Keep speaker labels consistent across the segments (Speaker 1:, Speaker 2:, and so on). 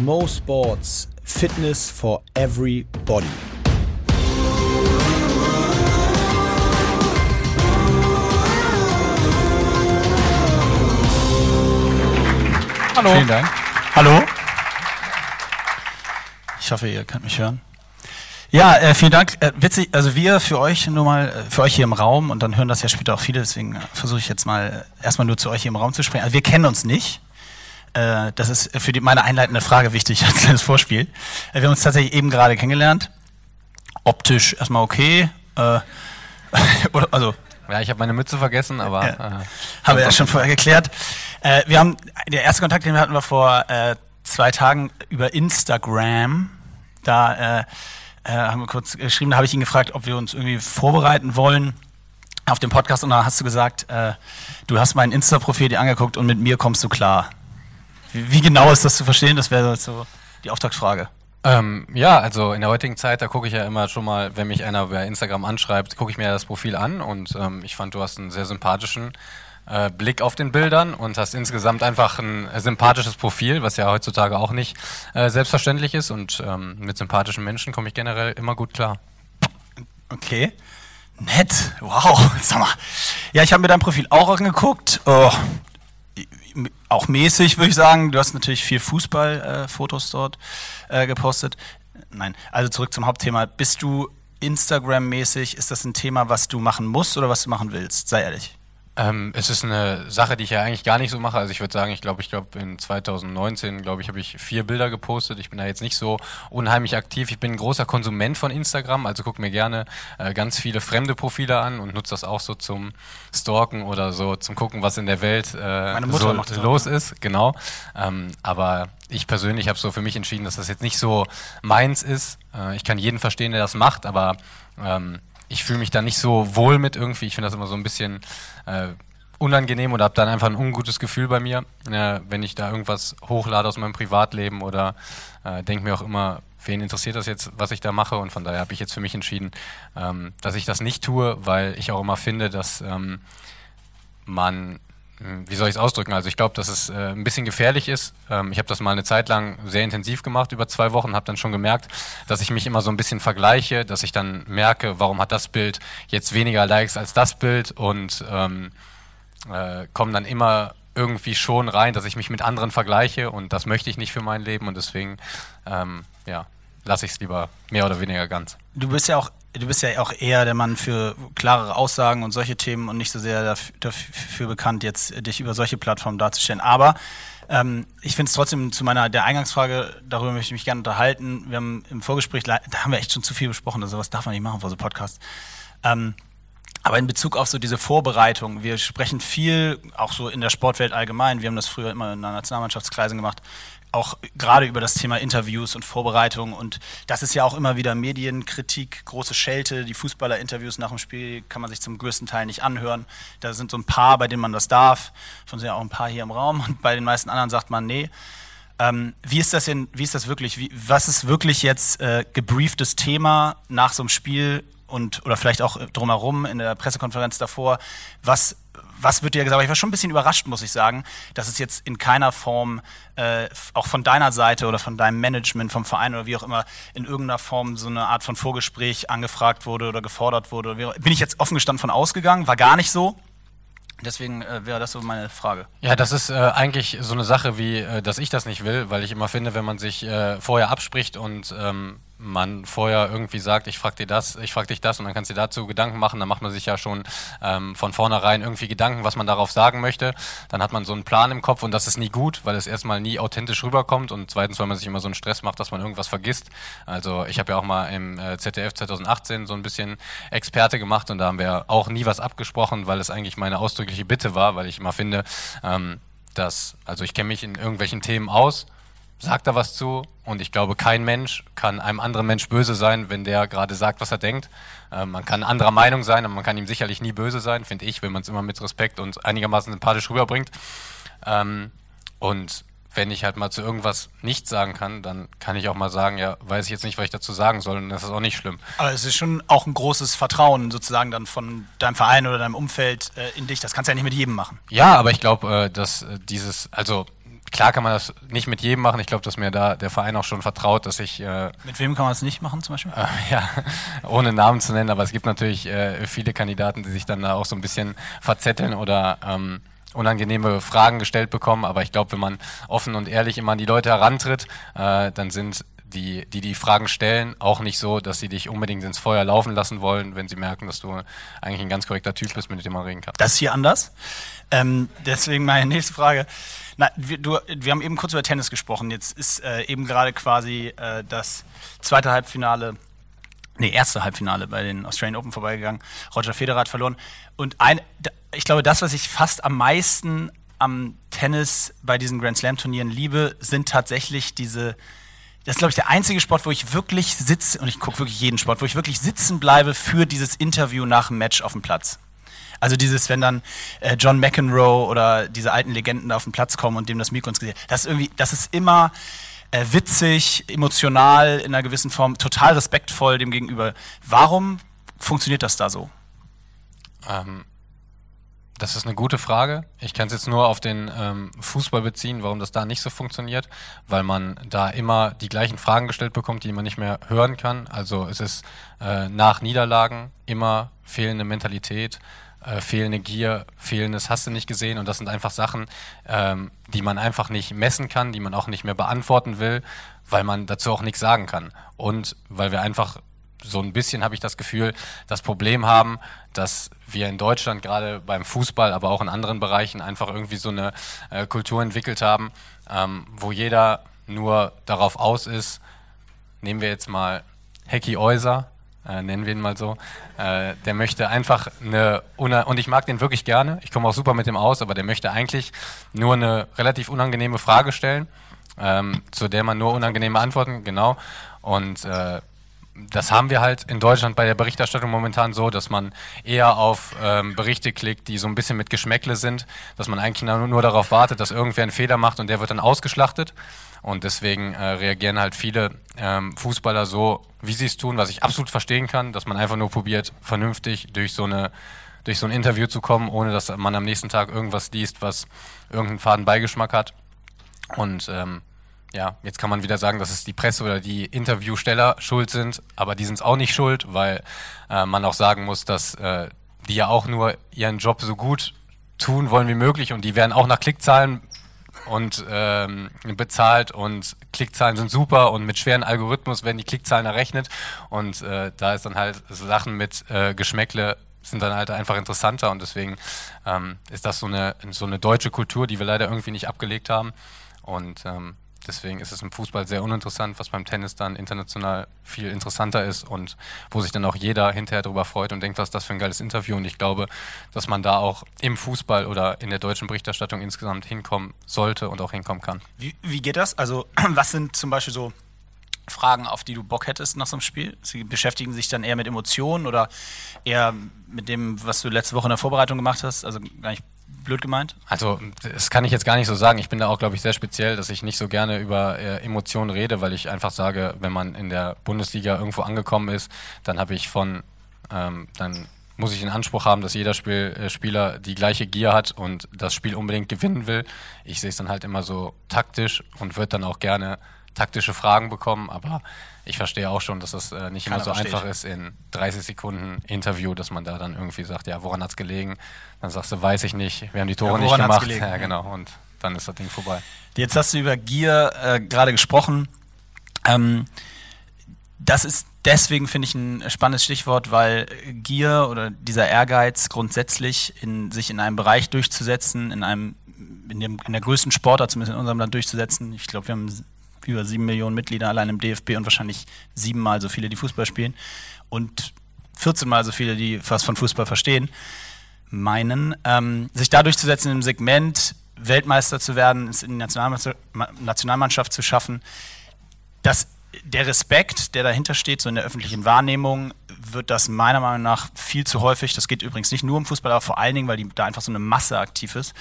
Speaker 1: Mo Sports Fitness for Everybody.
Speaker 2: Hallo.
Speaker 3: Vielen Dank. Hallo. Ich hoffe, ihr könnt mich hören. Ja, äh, vielen Dank. Äh, witzig, also wir für euch nur mal, äh, für euch hier im Raum und dann hören das ja später auch viele, deswegen äh, versuche ich jetzt mal äh, erstmal nur zu euch hier im Raum zu sprechen. Also wir kennen uns nicht. Äh, das ist für die, meine einleitende Frage wichtig als kleines Vorspiel. Äh, wir haben uns tatsächlich eben gerade kennengelernt. Optisch erstmal okay. Äh, also
Speaker 2: Ja, ich habe meine Mütze vergessen, aber
Speaker 3: Ja.
Speaker 2: äh,
Speaker 3: haben wir ja schon vorher geklärt. Äh, wir haben, der erste Kontakt, den wir hatten, war vor äh, zwei Tagen über Instagram. Da äh, äh, haben wir kurz geschrieben, da habe ich ihn gefragt, ob wir uns irgendwie vorbereiten wollen auf den Podcast. Und da hast du gesagt, äh, du hast mein Insta-Profil dir angeguckt und mit mir kommst du klar. Wie, wie genau ist das zu verstehen? Das wäre so die Auftragsfrage.
Speaker 2: ähm, ja, also in der heutigen Zeit, da gucke ich ja immer schon mal, wenn mich einer bei Instagram anschreibt, gucke ich mir das Profil an und ähm, ich fand, du hast einen sehr sympathischen äh, Blick auf den Bildern und hast insgesamt einfach ein sympathisches Profil, was ja heutzutage auch nicht äh, selbstverständlich ist und ähm, mit sympathischen Menschen komme ich generell immer gut klar.
Speaker 3: Okay. Nett. Wow. Sag mal. Ja, ich habe mir dein Profil auch angeguckt. Oh, auch mäßig, würde ich sagen. Du hast natürlich viel Fußballfotos dort äh, gepostet. Nein, also zurück zum Hauptthema. Bist du Instagram-mäßig? Ist das ein Thema, was du machen musst oder was du machen willst? Sei ehrlich.
Speaker 2: Ähm, es ist eine Sache, die ich ja eigentlich gar nicht so mache. Also ich würde sagen, ich glaube, ich glaube in 2019, glaube ich, habe ich vier Bilder gepostet. Ich bin da jetzt nicht so unheimlich aktiv. Ich bin ein großer Konsument von Instagram, also gucke mir gerne äh, ganz viele fremde Profile an und nutze das auch so zum Stalken oder so zum gucken, was in der Welt äh,
Speaker 3: Meine Mutter
Speaker 2: so
Speaker 3: macht das auch,
Speaker 2: los
Speaker 3: ja.
Speaker 2: ist. Genau. Ähm, aber ich persönlich habe so für mich entschieden, dass das jetzt nicht so meins ist. Äh, ich kann jeden verstehen, der das macht, aber ähm, ich fühle mich da nicht so wohl mit irgendwie. Ich finde das immer so ein bisschen äh, unangenehm oder habe dann einfach ein ungutes Gefühl bei mir, äh, wenn ich da irgendwas hochlade aus meinem Privatleben oder äh, denke mir auch immer, wen interessiert das jetzt, was ich da mache? Und von daher habe ich jetzt für mich entschieden, ähm, dass ich das nicht tue, weil ich auch immer finde, dass ähm, man, wie soll ich es ausdrücken? Also ich glaube, dass es äh, ein bisschen gefährlich ist. Ähm, ich habe das mal eine Zeit lang sehr intensiv gemacht, über zwei Wochen, habe dann schon gemerkt, dass ich mich immer so ein bisschen vergleiche, dass ich dann merke, warum hat das Bild jetzt weniger Likes als das Bild und ähm, äh, komme dann immer irgendwie schon rein, dass ich mich mit anderen vergleiche und das möchte ich nicht für mein Leben und deswegen ähm, ja, lasse ich es lieber mehr oder weniger ganz.
Speaker 3: Du bist ja auch, du bist ja auch eher der Mann für klarere Aussagen und solche Themen und nicht so sehr dafür, dafür bekannt, jetzt dich über solche Plattformen darzustellen. Aber ähm, ich finde es trotzdem zu meiner der Eingangsfrage, darüber möchte ich mich gerne unterhalten. Wir haben im Vorgespräch, da haben wir echt schon zu viel besprochen, also sowas darf man nicht machen vor so Podcast. Ähm, aber in Bezug auf so diese Vorbereitung, wir sprechen viel, auch so in der Sportwelt allgemein, wir haben das früher immer in der Nationalmannschaftskreisen gemacht, auch gerade über das Thema Interviews und Vorbereitung. Und das ist ja auch immer wieder Medienkritik, große Schelte. Die Fußballer-Interviews nach dem Spiel kann man sich zum größten Teil nicht anhören. Da sind so ein paar, bei denen man das darf. Von sind ja auch ein paar hier im Raum. Und bei den meisten anderen sagt man, nee. Ähm, wie ist das denn, wie ist das wirklich? Wie, was ist wirklich jetzt äh, gebrieftes Thema nach so einem Spiel und oder vielleicht auch drumherum in der Pressekonferenz davor? Was, was wird dir gesagt? Aber ich war schon ein bisschen überrascht, muss ich sagen, dass es jetzt in keiner Form, äh, auch von deiner Seite oder von deinem Management, vom Verein oder wie auch immer, in irgendeiner Form so eine Art von Vorgespräch angefragt wurde oder gefordert wurde. Bin ich jetzt offen gestanden von ausgegangen? War gar nicht so. Deswegen äh, wäre das so meine Frage.
Speaker 2: Ja, das ist äh, eigentlich so eine Sache wie, äh, dass ich das nicht will, weil ich immer finde, wenn man sich äh, vorher abspricht und ähm, man vorher irgendwie sagt, ich frag dir das, ich frag dich das und dann kannst du dir dazu Gedanken machen, dann macht man sich ja schon ähm, von vornherein irgendwie Gedanken, was man darauf sagen möchte. Dann hat man so einen Plan im Kopf und das ist nie gut, weil es erstmal nie authentisch rüberkommt und zweitens, weil man sich immer so einen Stress macht, dass man irgendwas vergisst. Also ich habe ja auch mal im äh, ZDF 2018 so ein bisschen Experte gemacht und da haben wir auch nie was abgesprochen, weil es eigentlich meine ausdrückliche Bitte war, weil ich immer finde, ähm, dass, also ich kenne mich in irgendwelchen Themen aus, sagt da was zu und ich glaube, kein Mensch kann einem anderen Mensch böse sein, wenn der gerade sagt, was er denkt. Ähm, man kann anderer Meinung sein, aber man kann ihm sicherlich nie böse sein, finde ich, wenn man es immer mit Respekt und einigermaßen sympathisch rüberbringt. Ähm, und wenn ich halt mal zu irgendwas nichts sagen kann, dann kann ich auch mal sagen, ja, weiß ich jetzt nicht, was ich dazu sagen soll und das ist auch nicht schlimm.
Speaker 3: Aber es ist schon auch ein großes Vertrauen sozusagen dann von deinem Verein oder deinem Umfeld äh, in dich. Das kannst du ja nicht mit jedem machen.
Speaker 2: Ja, aber ich glaube, äh, dass äh, dieses, also klar kann man das nicht mit jedem machen. Ich glaube, dass mir da der Verein auch schon vertraut, dass ich. Äh,
Speaker 3: mit wem kann man es nicht machen zum Beispiel?
Speaker 2: Äh, ja, ohne Namen zu nennen, aber es gibt natürlich äh, viele Kandidaten, die sich dann da auch so ein bisschen verzetteln oder ähm, unangenehme Fragen gestellt bekommen. Aber ich glaube, wenn man offen und ehrlich immer an die Leute herantritt, äh, dann sind die, die die Fragen stellen, auch nicht so, dass sie dich unbedingt ins Feuer laufen lassen wollen, wenn sie merken, dass du eigentlich ein ganz korrekter Typ bist, mit dem man reden kann.
Speaker 3: Das ist hier anders. Ähm, deswegen meine nächste Frage. Na, wir, du, wir haben eben kurz über Tennis gesprochen. Jetzt ist äh, eben gerade quasi äh, das zweite Halbfinale, nee, erste Halbfinale bei den Australian Open vorbeigegangen. Roger Federer hat verloren. Und ein, ich glaube, das, was ich fast am meisten am Tennis bei diesen Grand Slam Turnieren liebe, sind tatsächlich diese das ist, glaube ich, der einzige Sport, wo ich wirklich sitze, und ich gucke wirklich jeden Sport, wo ich wirklich sitzen bleibe für dieses Interview nach dem Match auf dem Platz. Also dieses, wenn dann äh, John McEnroe oder diese alten Legenden auf den Platz kommen und dem das Mikro ins Gesicht. Das ist irgendwie, das ist immer äh, witzig, emotional in einer gewissen Form, total respektvoll dem gegenüber. Warum funktioniert das da so?
Speaker 2: Ähm, das ist eine gute Frage. Ich kann es jetzt nur auf den ähm, Fußball beziehen, warum das da nicht so funktioniert, weil man da immer die gleichen Fragen gestellt bekommt, die man nicht mehr hören kann. Also es ist äh, nach Niederlagen immer fehlende Mentalität, äh, fehlende Gier, fehlendes hast du nicht gesehen und das sind einfach Sachen, ähm, die man einfach nicht messen kann, die man auch nicht mehr beantworten will, weil man dazu auch nichts sagen kann und weil wir einfach so ein bisschen habe ich das Gefühl, das Problem haben, dass wir in Deutschland gerade beim Fußball, aber auch in anderen Bereichen einfach irgendwie so eine äh, Kultur entwickelt haben, ähm, wo jeder nur darauf aus ist, nehmen wir jetzt mal Hecki Euser, äh, nennen wir ihn mal so. Äh, der möchte einfach eine, und ich mag den wirklich gerne, ich komme auch super mit dem aus, aber der möchte eigentlich nur eine relativ unangenehme Frage stellen, ähm, zu der man nur unangenehme Antworten, genau. Und äh, das haben wir halt in Deutschland bei der Berichterstattung momentan so, dass man eher auf ähm, Berichte klickt, die so ein bisschen mit Geschmäckle sind, dass man eigentlich nur, darauf wartet, dass irgendwer einen Fehler macht und der wird dann ausgeschlachtet. Und deswegen äh, reagieren halt viele ähm, Fußballer so, wie sie es tun, was ich absolut verstehen kann, dass man einfach nur probiert, vernünftig durch so eine durch so ein Interview zu kommen, ohne dass man am nächsten Tag irgendwas liest, was irgendeinen faden Beigeschmack hat. Und ähm, ja, jetzt kann man wieder sagen, dass es die Presse oder die Interviewsteller schuld sind, aber die sind es auch nicht schuld, weil äh, man auch sagen muss, dass äh, die ja auch nur ihren Job so gut tun wollen wie möglich und die werden auch nach Klickzahlen und ähm, bezahlt und Klickzahlen sind super und mit schweren Algorithmus werden die Klickzahlen errechnet und äh, da ist dann halt Sachen mit äh, Geschmäckle sind dann halt einfach interessanter und deswegen ähm, ist das so eine so eine deutsche Kultur, die wir leider irgendwie nicht abgelegt haben und ähm, Deswegen ist es im Fußball sehr uninteressant, was beim Tennis dann international viel interessanter ist und wo sich dann auch jeder hinterher darüber freut und denkt, was das für ein geiles Interview. Und ich glaube, dass man da auch im Fußball oder in der deutschen Berichterstattung insgesamt hinkommen sollte und auch hinkommen kann.
Speaker 3: Wie, wie geht das? Also, was sind zum Beispiel so Fragen, auf die du Bock hättest nach so einem Spiel? Sie beschäftigen sich dann eher mit Emotionen oder eher mit dem, was du letzte Woche in der Vorbereitung gemacht hast? Also gar nicht blöd gemeint?
Speaker 2: Also, das kann ich jetzt gar nicht so sagen. Ich bin da auch, glaube ich, sehr speziell, dass ich nicht so gerne über äh, Emotionen rede, weil ich einfach sage, wenn man in der Bundesliga irgendwo angekommen ist, dann habe ich von, ähm, dann muss ich den Anspruch haben, dass jeder Spiel, äh, Spieler die gleiche Gier hat und das Spiel unbedingt gewinnen will. Ich sehe es dann halt immer so taktisch und würde dann auch gerne taktische Fragen bekommen, aber ich verstehe auch schon, dass das äh, nicht Keiner immer so versteht. einfach ist in 30 Sekunden Interview, dass man da dann irgendwie sagt, ja, woran hat es gelegen? Dann sagst du, weiß ich nicht, wir haben die Tore ja, nicht gemacht. Gelegen, ja, genau, und dann ist das Ding vorbei.
Speaker 3: Jetzt hast du über Gier äh, gerade gesprochen. Ähm, das ist deswegen, finde ich, ein spannendes Stichwort, weil Gier oder dieser Ehrgeiz grundsätzlich in, sich in einem Bereich durchzusetzen, in einem in, dem, in der größten Sportart, zumindest in unserem Land durchzusetzen. Ich glaube, wir haben über sieben Millionen Mitglieder allein im DFB und wahrscheinlich siebenmal so viele, die Fußball spielen und 14 mal so viele, die was von Fußball verstehen, meinen, ähm, sich da durchzusetzen im Segment, Weltmeister zu werden, es in die Nationalmannschaft zu schaffen, dass der Respekt, der dahinter steht, so in der öffentlichen Wahrnehmung, wird das meiner Meinung nach viel zu häufig, das geht übrigens nicht nur um Fußball, aber vor allen Dingen, weil die, da einfach so eine Masse aktiv ist,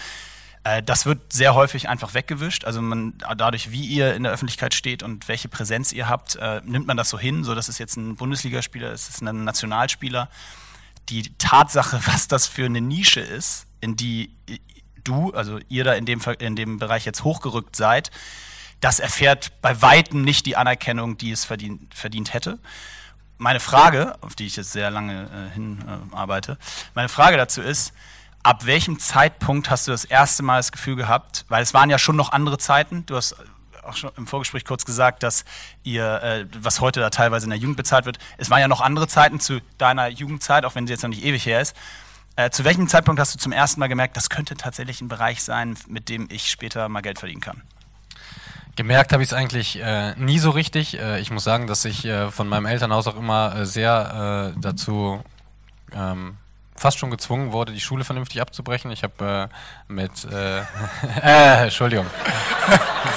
Speaker 3: Äh, das wird sehr häufig einfach weggewischt. Also man, dadurch, wie ihr in der Öffentlichkeit steht und welche Präsenz ihr habt, äh, nimmt man das so hin. So, das ist jetzt ein Bundesligaspieler, das ist ein Nationalspieler. Die Tatsache, was das für eine Nische ist, in die du, also ihr da in dem, in dem Bereich jetzt hochgerückt seid, das erfährt bei Weitem nicht die Anerkennung, die es verdient, verdient hätte. Meine Frage, auf die ich jetzt sehr lange äh, hinarbeite, meine Frage dazu ist, ab welchem Zeitpunkt hast du das erste Mal das Gefühl gehabt, weil es waren ja schon noch andere Zeiten, du hast auch schon im Vorgespräch kurz gesagt, dass ihr, äh, was heute da teilweise in der Jugend bezahlt wird, es waren ja noch andere Zeiten zu deiner Jugendzeit, auch wenn sie jetzt noch nicht ewig her ist. Äh, zu welchem Zeitpunkt hast du zum ersten Mal gemerkt, das könnte tatsächlich ein Bereich sein, mit dem ich später mal Geld verdienen kann?
Speaker 2: Gemerkt habe ich es eigentlich äh, nie so richtig. Äh, ich muss sagen, dass ich äh, von meinem Elternhaus auch immer äh, sehr dazu ähm, fast schon gezwungen wurde, die Schule vernünftig abzubrechen. Ich habe äh, mit äh, äh, Entschuldigung.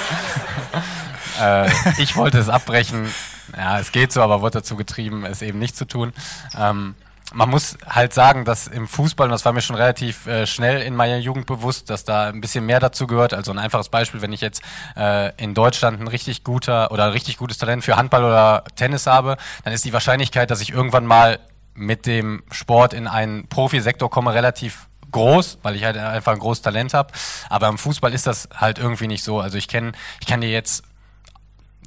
Speaker 2: äh, ich wollte es abbrechen. Ja, es geht so, aber wurde dazu getrieben, es eben nicht zu tun. Ähm, man muss halt sagen, dass im Fußball, und das war mir schon relativ äh, schnell in meiner Jugend bewusst, dass da ein bisschen mehr dazu gehört. Also ein einfaches Beispiel, wenn ich jetzt äh, in Deutschland ein richtig guter oder ein richtig gutes Talent für Handball oder Tennis habe, dann ist die Wahrscheinlichkeit, dass ich irgendwann mal mit dem Sport in einen Profisektor komme, relativ groß, weil ich halt einfach ein großes Talent habe. Aber im Fußball ist das halt irgendwie nicht so. Also ich kenne, ich kann dir jetzt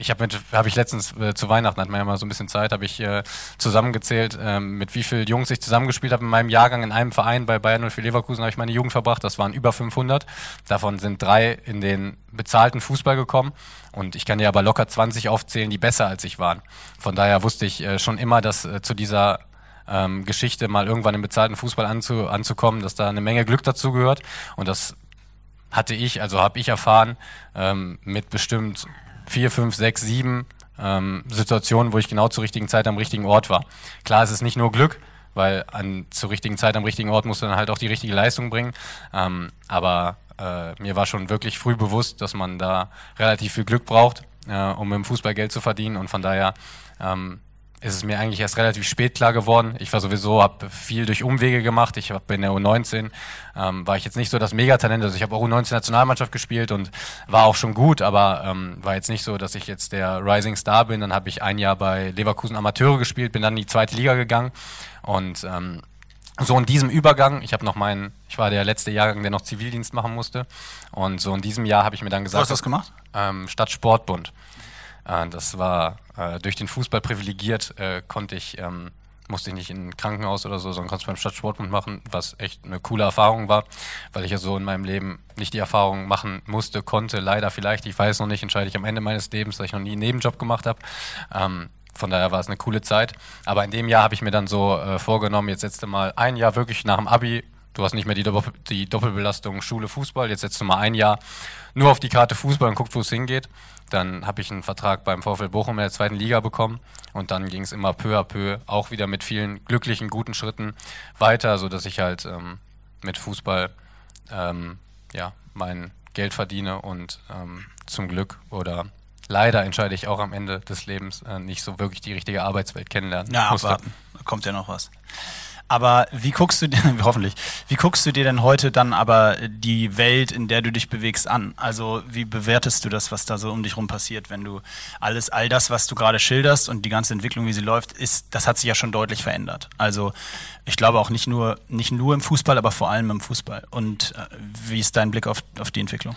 Speaker 2: ich habe mit, habe ich letztens äh, zu Weihnachten hat man ja mal so ein bisschen Zeit, habe ich äh, zusammengezählt, ähm, mit wie vielen Jungs ich zusammengespielt habe in meinem Jahrgang in einem Verein bei Bayern und für Leverkusen habe ich meine Jugend verbracht. Das waren über 500. Davon sind drei in den bezahlten Fußball gekommen und ich kann dir aber locker 20 aufzählen, die besser als ich waren. Von daher wusste ich äh, schon immer, dass äh, zu dieser ähm, Geschichte mal irgendwann im bezahlten Fußball anzu, anzukommen, dass da eine Menge Glück dazu gehört und das hatte ich, also habe ich erfahren, ähm, mit bestimmt vier, fünf, sechs, sieben ähm, Situationen, wo ich genau zur richtigen Zeit am richtigen Ort war. Klar, es ist nicht nur Glück, weil an zur richtigen Zeit am richtigen Ort musst du dann halt auch die richtige Leistung bringen. Ähm, aber äh, mir war schon wirklich früh bewusst, dass man da relativ viel Glück braucht, äh, um im Fußball Geld zu verdienen. Und von daher ähm, ist es mir eigentlich erst relativ spät klar geworden. Ich war sowieso, habe viel durch Umwege gemacht. Ich habe in der U19, ähm, war ich jetzt nicht so das Megatalent. Also ich habe auch U19-Nationalmannschaft gespielt und war auch schon gut, aber ähm, war jetzt nicht so, dass ich jetzt der Rising Star bin. Dann habe ich ein Jahr bei Leverkusen Amateure gespielt, bin dann in die zweite Liga gegangen und ähm, so in diesem Übergang, ich habe noch meinen, ich war der letzte Jahrgang, der noch Zivildienst machen musste und so in diesem Jahr habe ich mir dann gesagt,
Speaker 3: Wo hast du das gemacht?
Speaker 2: Ähm, Stadtsportbund. Äh, das war äh, durch den Fußball privilegiert, äh, konnte ich, ähm, musste ich nicht in ein Krankenhaus oder so, sondern konnte es beim Stadtsportbund machen, was echt eine coole Erfahrung war, weil ich ja so in meinem Leben nicht die Erfahrung machen musste, konnte, leider vielleicht, ich weiß noch nicht, entscheide ich am Ende meines Lebens, dass ich noch nie einen Nebenjob gemacht habe. Ähm, von daher war es eine coole Zeit. Aber in dem Jahr habe ich mir dann so äh, vorgenommen, jetzt setzt du mal ein Jahr wirklich nach dem Abi Du hast nicht mehr die, Doppel die, Doppelbelastung Schule, Fußball. Jetzt setzt du mal ein Jahr nur auf die Karte Fußball und guckst, wo es hingeht. Dann habe ich einen Vertrag beim VfL Bochum in der zweiten Liga bekommen und dann ging es immer peu à peu, auch wieder mit vielen glücklichen, guten Schritten weiter, sodass ich halt ähm, mit Fußball ähm, ja, mein Geld verdiene und ähm, zum Glück oder leider entscheide ich auch am Ende des Lebens äh, nicht so wirklich die richtige Arbeitswelt kennenlernen.
Speaker 3: Ja, abwarten. Da kommt ja noch was. Aber wie guckst du dir, hoffentlich, wie guckst du dir denn heute dann aber die Welt, in der du dich bewegst, an? Also wie bewertest du das, was da so um dich rum passiert, wenn du alles, all das, was du gerade schilderst und die ganze Entwicklung, wie sie läuft, ist, das hat sich ja schon deutlich verändert. Also ich glaube auch nicht nur, nicht nur im Fußball, aber vor allem im Fußball. Und äh, wie ist dein Blick auf, auf die Entwicklung?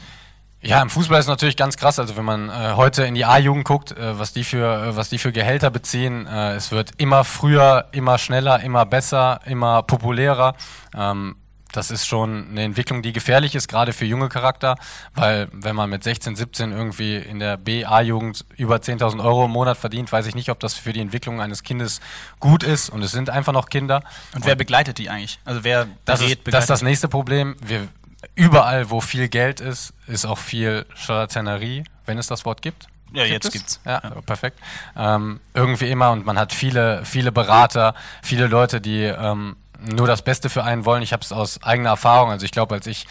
Speaker 2: Ja, im Fußball ist natürlich ganz krass. Also wenn man äh, heute in die A-Jugend guckt, äh, was die für äh, was die für Gehälter beziehen, äh, es wird immer früher, immer schneller, immer besser, immer populärer. Ähm, das ist schon eine Entwicklung, die gefährlich ist, gerade für junge Charakter, weil wenn man mit 16, 17 irgendwie in der B-A-Jugend über 10.000 Euro im Monat verdient, weiß ich nicht, ob das für die Entwicklung eines Kindes gut ist. Und es sind einfach noch Kinder.
Speaker 3: Und wer begleitet die eigentlich? Also wer
Speaker 2: das berät, ist, das ist das nächste Problem. Wir überall, wo viel Geld ist, ist auch viel Charlatanerie, wenn es das Wort gibt.
Speaker 3: Ja,
Speaker 2: gibt
Speaker 3: jetzt es? gibt's.
Speaker 2: Ja, ja. perfekt. Ähm, irgendwie immer und man hat viele, viele Berater, viele Leute, die ähm, nur das Beste für einen wollen. Ich habe es aus eigener Erfahrung. Also ich glaube, als ich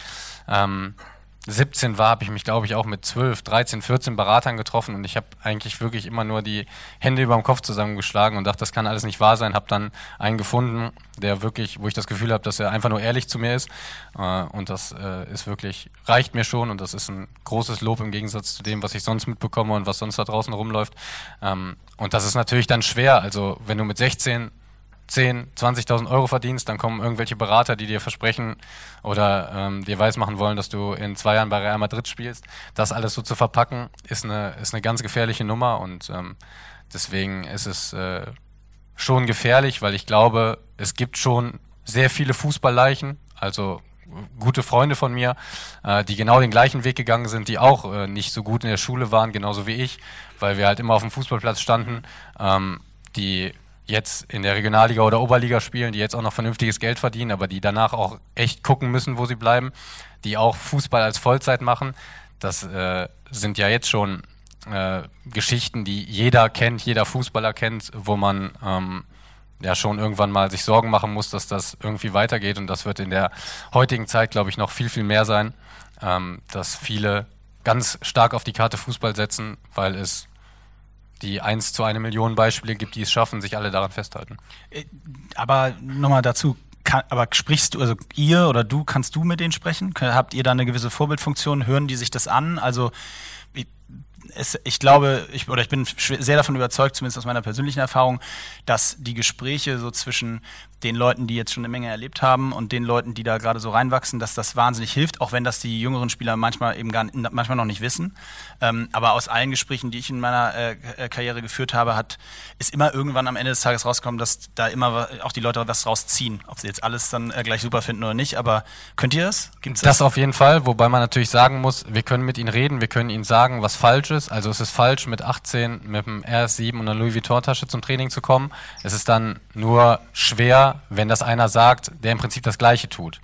Speaker 2: ähm, 17 war, habe ich mich, glaube ich, auch mit 12, 13, 14 Beratern getroffen und ich habe eigentlich wirklich immer nur die Hände über dem Kopf zusammengeschlagen und dachte, das kann alles nicht wahr sein. Habe dann einen gefunden, der wirklich, wo ich das Gefühl habe, dass er einfach nur ehrlich zu mir ist äh, und das äh, ist wirklich, reicht mir schon und das ist ein großes Lob im Gegensatz zu dem, was ich sonst mitbekomme und was sonst da draußen rumläuft. Ähm, und das ist natürlich dann schwer. Also wenn du mit 16 10, 20.000 Euro verdienst, dann kommen irgendwelche Berater, die dir versprechen oder ähm, dir weismachen wollen, dass du in zwei Jahren bei Real Madrid spielst. Das alles so zu verpacken, ist eine, ist eine ganz gefährliche Nummer und ähm, deswegen ist es äh, schon gefährlich, weil ich glaube, es gibt schon sehr viele Fußballleichen, also gute Freunde von mir, äh, die genau den gleichen Weg gegangen sind, die auch äh, nicht so gut in der Schule waren, genauso wie ich, weil wir halt immer auf dem Fußballplatz standen, ähm, die jetzt in der Regionalliga oder Oberliga spielen, die jetzt auch noch vernünftiges Geld verdienen, aber die danach auch echt gucken müssen, wo sie bleiben, die auch Fußball als Vollzeit machen. Das äh, sind ja jetzt schon äh, Geschichten, die jeder kennt, jeder Fußballer kennt, wo man ähm, ja schon irgendwann mal sich Sorgen machen muss, dass das irgendwie weitergeht. Und das wird in der heutigen Zeit, glaube ich, noch viel, viel mehr sein, ähm, dass viele ganz stark auf die Karte Fußball setzen, weil es die eins zu eine Million Beispiele gibt, die es schaffen, sich alle daran festhalten.
Speaker 3: Äh, aber nochmal dazu, kann, aber sprichst du, also ihr oder du, kannst du mit denen sprechen? Habt ihr da eine gewisse Vorbildfunktion? Hören die sich das an? Also es, ich glaube, ich, oder ich bin sehr davon überzeugt, zumindest aus meiner persönlichen Erfahrung, dass die Gespräche so zwischen den Leuten, die jetzt schon eine Menge erlebt haben und den Leuten, die da gerade so reinwachsen, dass das wahnsinnig hilft, auch wenn das die jüngeren Spieler manchmal eben gar manchmal noch nicht wissen. Ähm, aber aus allen Gesprächen, die ich in meiner äh, äh, Karriere geführt habe, hat ist immer irgendwann am Ende des Tages rausgekommen, dass da immer auch die Leute was rausziehen. Ob sie jetzt alles dann äh, gleich super finden oder nicht. Aber könnt ihr das?
Speaker 2: Gibt's das? Das auf jeden Fall, wobei man natürlich sagen muss, wir können mit ihnen reden, wir können ihnen sagen, was falsch ist. Also es ist falsch, mit 18 mit dem RS7 und einer Louis Vuitton Tasche zum Training zu kommen. Es ist dann nur schwer, wenn das einer sagt, der im Prinzip das Gleiche tut.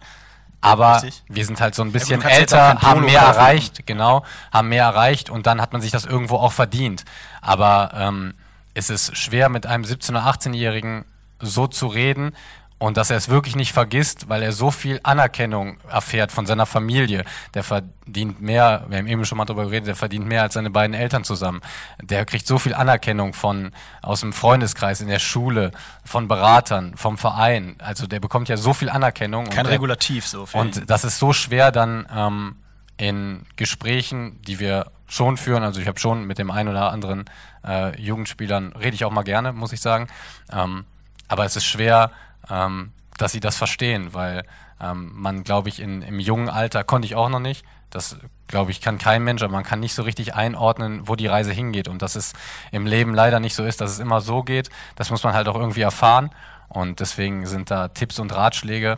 Speaker 2: Aber Richtig. wir sind halt so ein bisschen ja, älter, haben mehr kaufen. erreicht, genau, haben mehr erreicht und dann hat man sich das irgendwo auch verdient. Aber ähm, es ist schwer mit einem 17- oder 18-Jährigen so zu reden und dass er es wirklich nicht vergisst, weil er so viel Anerkennung erfährt von seiner Familie. Der verdient mehr, wir haben eben schon mal darüber geredet, der verdient mehr als seine beiden Eltern zusammen. Der kriegt so viel Anerkennung von aus dem Freundeskreis, in der Schule, von Beratern, vom Verein. Also der bekommt ja so viel Anerkennung.
Speaker 3: Kein Regulativ so.
Speaker 2: Für und das ist so schwer dann ähm, in Gesprächen, die wir schon führen. Also ich habe schon mit dem einen oder anderen äh, Jugendspielern rede ich auch mal gerne, muss ich sagen. Ähm, aber es ist schwer ähm, dass sie das verstehen, weil ähm, man, glaube ich, in, im jungen Alter konnte ich auch noch nicht. Das, glaube ich, kann kein Mensch, aber man kann nicht so richtig einordnen, wo die Reise hingeht. Und dass es im Leben leider nicht so ist, dass es immer so geht, das muss man halt auch irgendwie erfahren. Und deswegen sind da Tipps und Ratschläge,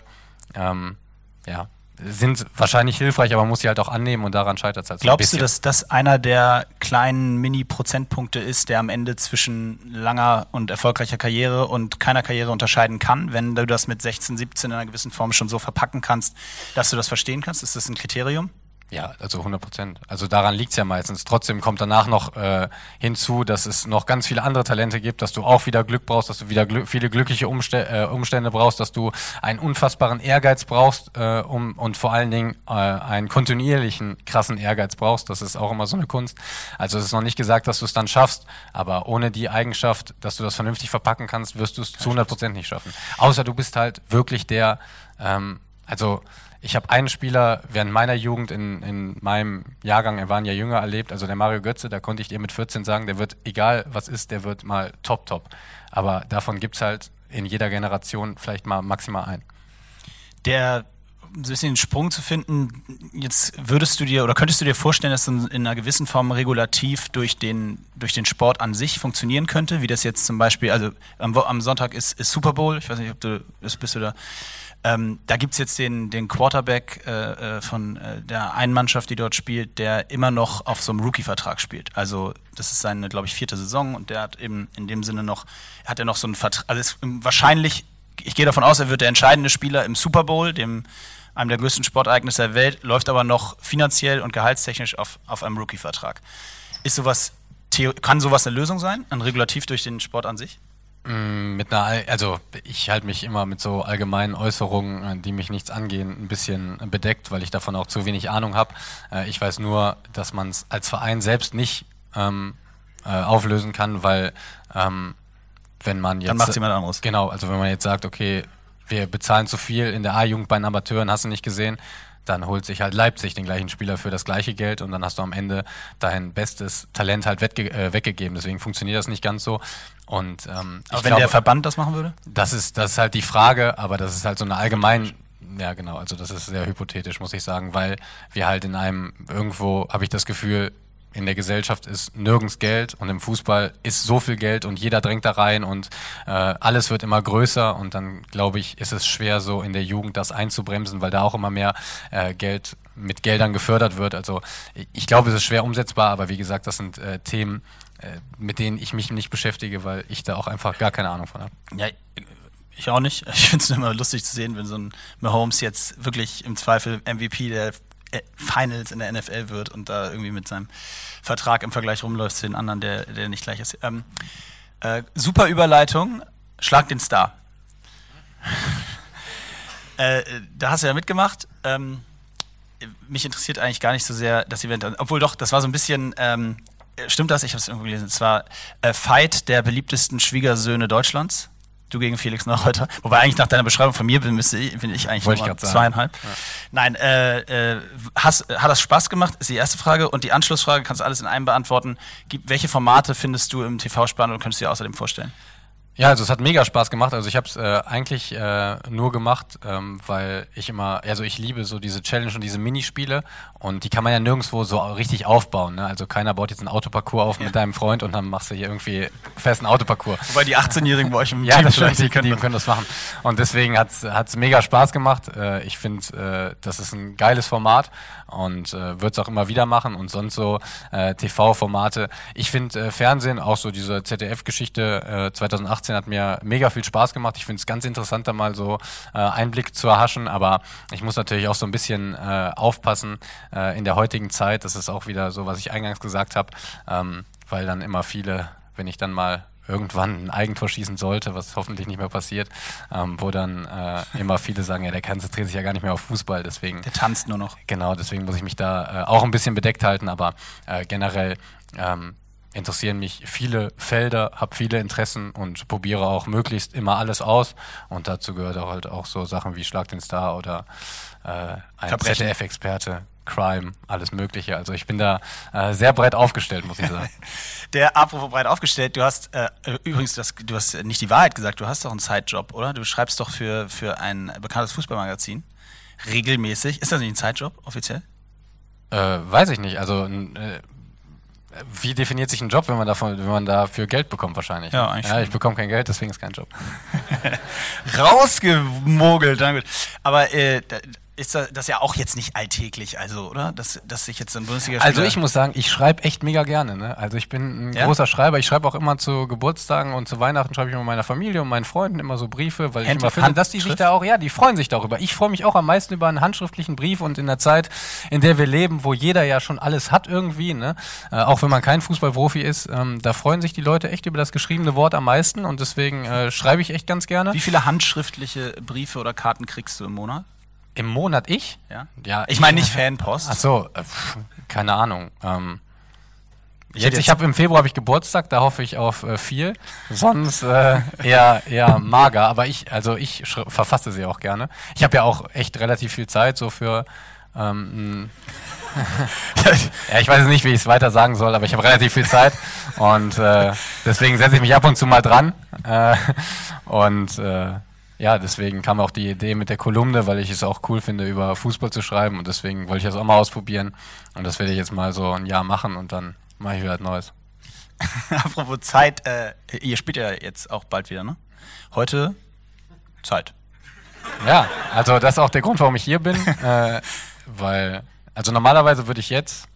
Speaker 2: ähm, ja, sind wahrscheinlich hilfreich, aber man muss sie halt auch annehmen und daran scheitert es halt
Speaker 3: so Glaubst du, dass das einer der kleinen Mini-Prozentpunkte ist, der am Ende zwischen langer und erfolgreicher Karriere und keiner Karriere unterscheiden kann, wenn du das mit 16, 17 in einer gewissen Form schon so verpacken kannst, dass du das verstehen kannst? Ist das ein Kriterium?
Speaker 2: Ja, also 100 Prozent. Also daran liegt's ja meistens. Trotzdem kommt danach noch äh, hinzu, dass es noch ganz viele andere Talente gibt, dass du auch wieder Glück brauchst, dass du wieder glü viele glückliche Umstä äh, Umstände brauchst, dass du einen unfassbaren Ehrgeiz brauchst äh, um, und vor allen Dingen äh, einen kontinuierlichen krassen Ehrgeiz brauchst. Das ist auch immer so eine Kunst. Also es ist noch nicht gesagt, dass du es dann schaffst, aber ohne die Eigenschaft, dass du das vernünftig verpacken kannst, wirst du es zu 100 Prozent nicht schaffen. Außer du bist halt wirklich der, ähm, also ich habe einen Spieler während meiner Jugend in, in meinem Jahrgang, er waren ja jünger erlebt, also der Mario Götze, da konnte ich dir mit 14 sagen, der wird, egal was ist, der wird mal top, top. Aber davon gibt's halt in jeder Generation vielleicht mal maximal einen.
Speaker 3: Der ein bisschen den Sprung zu finden, jetzt würdest du dir oder könntest du dir vorstellen, dass in einer gewissen Form regulativ durch den, durch den Sport an sich funktionieren könnte, wie das jetzt zum Beispiel, also am, am Sonntag ist, ist Super Bowl, ich weiß nicht, ob du, bist du da, ähm, da gibt's jetzt den, den Quarterback äh, äh, von äh, der einen Mannschaft, die dort spielt, der immer noch auf so einem Rookie-Vertrag spielt. Also das ist seine, glaube ich, vierte Saison und der hat eben in dem Sinne noch, hat er noch so einen Vertrag, also ist wahrscheinlich, ich gehe davon aus, er wird der entscheidende Spieler im Super Bowl, dem einem der größten Sportereignisse der Welt, läuft aber noch finanziell und gehaltstechnisch auf, auf einem Rookie-Vertrag. Ist sowas, kann sowas eine Lösung sein, ein Regulativ durch den Sport an sich?
Speaker 2: Mm, Mit einer, also ich halte mich immer mit so allgemeinen Äußerungen, äh, die mich nichts angehen, ein bisschen bedeckt, weil ich davon auch zu wenig Ahnung habe. Ich weiß nur, dass man es als Verein selbst nicht ähm, äh, auflösen kann, weil ähm, wenn man jetzt
Speaker 3: Dann macht's jemand anderes.
Speaker 2: Genau, also wenn man jetzt sagt, okay, wir bezahlen zu viel in der A-Jugend bei den Amateuren, hast du nicht gesehen, dann holt sich halt Leipzig den gleichen Spieler für das gleiche Geld und dann hast du am Ende dein bestes Talent halt äh, weggegeben. Deswegen funktioniert das nicht ganz so. Und ähm, ich
Speaker 3: Aber wenn
Speaker 2: glaube,
Speaker 3: der Verband das machen würde?
Speaker 2: das ist, das ist halt die Frage, aber das ist halt so eine allgemein, ja genau, also das ist sehr hypothetisch, muss ich sagen, weil wir halt in einem, irgendwo habe ich das Gefühl, in der Gesellschaft ist nirgends Geld und im Fußball ist so viel Geld und jeder drängt da rein und äh, alles wird immer größer und dann glaube ich, ist es schwer so in der Jugend das einzubremsen, weil da auch immer mehr äh, Geld mit Geldern gefördert wird. Also ich- glaube, es ist schwer umsetzbar, aber wie gesagt, das sind äh, Themen, äh, mit denen ich mich nicht beschäftige, weil ich da auch einfach gar keine Ahnung von habe.
Speaker 3: Ja, ich auch nicht. Ich finde es immer lustig zu sehen, wenn so ein Mahomes jetzt wirklich im Zweifel MVP der Finals in der NFL wird und da irgendwie mit seinem Vertrag im Vergleich rumläuft zu den anderen, der, der nicht gleich ist. Ähm, äh, super Überleitung. Schlag den Star. äh, da hast du ja mitgemacht. Ähm, mich interessiert eigentlich gar nicht so sehr das Event. Obwohl doch, das war so ein bisschen, ähm, stimmt das? Ich habe es irgendwo gelesen. Es war äh, Fight der beliebtesten Schwiegersöhne Deutschlands. Du gegen Felix Neureuter. Wobei eigentlich nach deiner Beschreibung von mir bin, müsste ich, bin ich eigentlich
Speaker 2: Wollte ich
Speaker 3: zweieinhalb. Nein, äh, äh, hast, hat das Spaß gemacht? Ist die erste Frage. Und die Anschlussfrage kannst du alles in einem beantworten. Welche Formate findest du im TV-Spannend und könntest du dir außerdem vorstellen?
Speaker 2: Ja, also es hat mega Spaß gemacht. Also ich habe es äh, eigentlich äh, nur gemacht, ähm, weil ich immer, also ich liebe so diese Challenge und diese Minispiele und die kann man ja nirgendwo so richtig aufbauen. Ne? Also keiner baut jetzt einen Autoparcours auf mit deinem Freund und dann machst du hier irgendwie fest einen Autoparcours.
Speaker 3: Wobei die 18-Jährigen bei euch im
Speaker 2: Ja,
Speaker 3: Team
Speaker 2: das stimmt, die, die können das machen. Und deswegen hat's hat's mega Spaß gemacht. Äh, ich finde, äh, das ist ein geiles Format und äh, würde es auch immer wieder machen und sonst so äh, TV-Formate. Ich finde äh, Fernsehen, auch so diese ZDF-Geschichte äh, 2018 hat mir mega viel Spaß gemacht. Ich finde es ganz interessant, da mal so äh, Einblick zu erhaschen, aber ich muss natürlich auch so ein bisschen äh, aufpassen äh, in der heutigen Zeit. Das ist auch wieder so, was ich eingangs gesagt habe, ähm, weil dann immer viele, wenn ich dann mal irgendwann ein Eigentor schießen sollte, was hoffentlich nicht mehr passiert, ähm, wo dann äh, immer viele sagen, ja, der konzentriert sich ja gar nicht mehr auf Fußball, deswegen
Speaker 3: Der tanzt nur noch.
Speaker 2: genau, deswegen muss ich mich da äh, auch ein bisschen bedeckt halten, aber äh, generell ähm, interessieren mich viele Felder, habe viele Interessen und probiere auch möglichst immer alles aus und dazu gehört auch halt auch so Sachen wie Schlag den Star oder äh, ein. ZDF-Experte, Crime, alles mögliche. Also ich bin da äh, sehr breit aufgestellt, muss ich sagen.
Speaker 3: Der apropos breit aufgestellt, du hast äh, übrigens, das, du hast nicht die Wahrheit gesagt, du hast doch einen Zeitjob, oder? Du schreibst doch für, für ein bekanntes Fußballmagazin regelmäßig. Ist das nicht ein Zeitjob offiziell?
Speaker 2: Äh, weiß ich nicht. Also äh, wie definiert sich ein Job, wenn man davon, wenn man dafür Geld bekommt wahrscheinlich?
Speaker 3: Ja, eigentlich
Speaker 2: Ja, ich bekomme kein Geld, deswegen ist kein Job.
Speaker 3: Rausgemogelt, danke. Aber äh, ist das, ja auch jetzt nicht alltäglich, also, oder? Dass, dass sich jetzt so ein bundesliga
Speaker 2: Also ich muss sagen, ich schreibe echt mega gerne. Ne? Also ich bin ein
Speaker 3: Ja?
Speaker 2: großer Schreiber. Ich schreibe auch immer zu Geburtstagen und zu Weihnachten schreibe ich immer meiner Familie und meinen Freunden immer so Briefe, weil ich
Speaker 3: Hand-
Speaker 2: immer finde, dass die sich da auch, ja, die freuen sich darüber. Ich freue mich auch am meisten über einen handschriftlichen Brief und in der Zeit, in der wir leben, wo jeder ja schon alles hat irgendwie, ne? äh, auch wenn man kein Fußballprofi ist, ähm, da freuen sich die Leute echt über das geschriebene Wort am meisten und deswegen äh, schreibe ich echt ganz gerne.
Speaker 3: Wie viele handschriftliche Briefe oder Karten kriegst du im Monat?
Speaker 2: Im Monat ich?
Speaker 3: Ja.
Speaker 2: Ja,
Speaker 3: Ich meine nicht Fanpost.
Speaker 2: Ach so, äh, pf, keine Ahnung. Ähm,
Speaker 3: Ich
Speaker 2: jetzt, ich habe im Februar habe ich Geburtstag, da hoffe ich auf äh, viel. Sonst äh, eher eher mager, aber ich also ich verfasse sie auch gerne. Ich habe ja auch echt relativ viel Zeit so für ähm, ja, ich weiß nicht, wie ich es weiter sagen soll, aber ich habe relativ viel Zeit und äh, deswegen setze ich mich ab und zu mal dran äh, und äh, ja, deswegen kam auch die Idee mit der Kolumne, weil ich es auch cool finde, über Fußball zu schreiben und deswegen wollte ich das auch mal ausprobieren und das werde ich jetzt mal so ein Jahr machen und dann mache ich wieder was Neues.
Speaker 3: Apropos Zeit, äh, ihr spielt ja jetzt auch bald wieder, ne? Heute Zeit.
Speaker 2: Ja, also das ist auch der Grund, warum ich hier bin, äh, weil, also normalerweise würde ich jetzt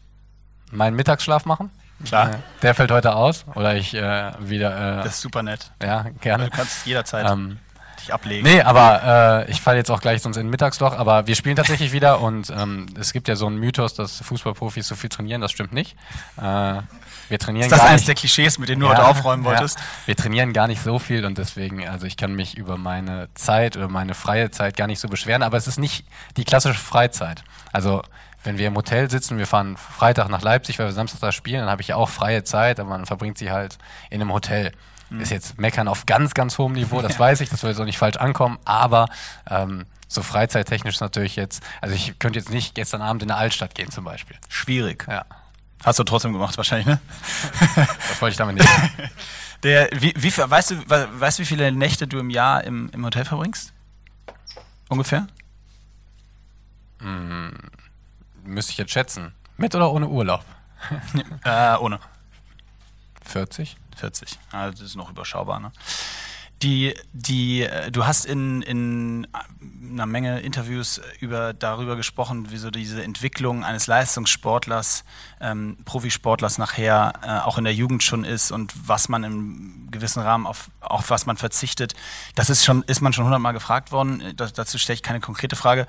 Speaker 2: meinen Mittagsschlaf machen.
Speaker 3: Klar.
Speaker 2: Äh, der fällt heute aus oder ich äh, wieder, äh,
Speaker 3: Das ist super nett.
Speaker 2: ja, gerne.
Speaker 3: Du kannst jederzeit.
Speaker 2: Ähm,
Speaker 3: dich ablegen.
Speaker 2: Nee, aber äh, ich falle jetzt auch gleich sonst in ein Mittagsloch, aber wir spielen tatsächlich wieder und ähm, es gibt ja so einen Mythos, dass Fußballprofis so viel trainieren, das stimmt nicht. Äh, wir trainieren
Speaker 3: Ist das eines der Klischees, mit denen du heute aufräumen wolltest?
Speaker 2: Ja, wir trainieren gar nicht so viel und deswegen, also ich kann mich über meine Zeit oder meine freie Zeit gar nicht so beschweren, aber es ist nicht die klassische Freizeit. Also wenn wir im Hotel sitzen, wir fahren Freitag nach Leipzig, weil wir Samstag da spielen, dann habe ich ja auch freie Zeit, aber man verbringt sie halt in einem Hotel. Ist jetzt meckern auf ganz, ganz hohem Niveau, das weiß ich, das soll jetzt auch nicht falsch ankommen, aber ähm, so freizeittechnisch natürlich jetzt, also ich könnte jetzt nicht gestern Abend in eine Altstadt gehen zum Beispiel.
Speaker 3: Schwierig.
Speaker 2: Ja,
Speaker 3: Hast du trotzdem gemacht wahrscheinlich, ne?
Speaker 2: das wollte ich damit nicht.
Speaker 3: Der, wie, wie, weißt, du, we- weißt wie viele Nächte du im Jahr im, im Hotel verbringst? Ungefähr?
Speaker 2: Müsste ich jetzt schätzen. Mit oder ohne Urlaub?
Speaker 3: Äh, ohne.
Speaker 2: 40?
Speaker 3: 40. Also das ist noch überschaubar, ne? Die, die, äh, du hast in, in einer Menge Interviews über, darüber gesprochen, wie so diese Entwicklung eines Leistungssportlers, ähm, Profisportlers nachher äh, auch in der Jugend schon ist und was man im gewissen Rahmen auf, auf was man verzichtet. Das ist schon, ist man schon hundertmal gefragt worden. Äh, Da, dazu stelle ich keine konkrete Frage.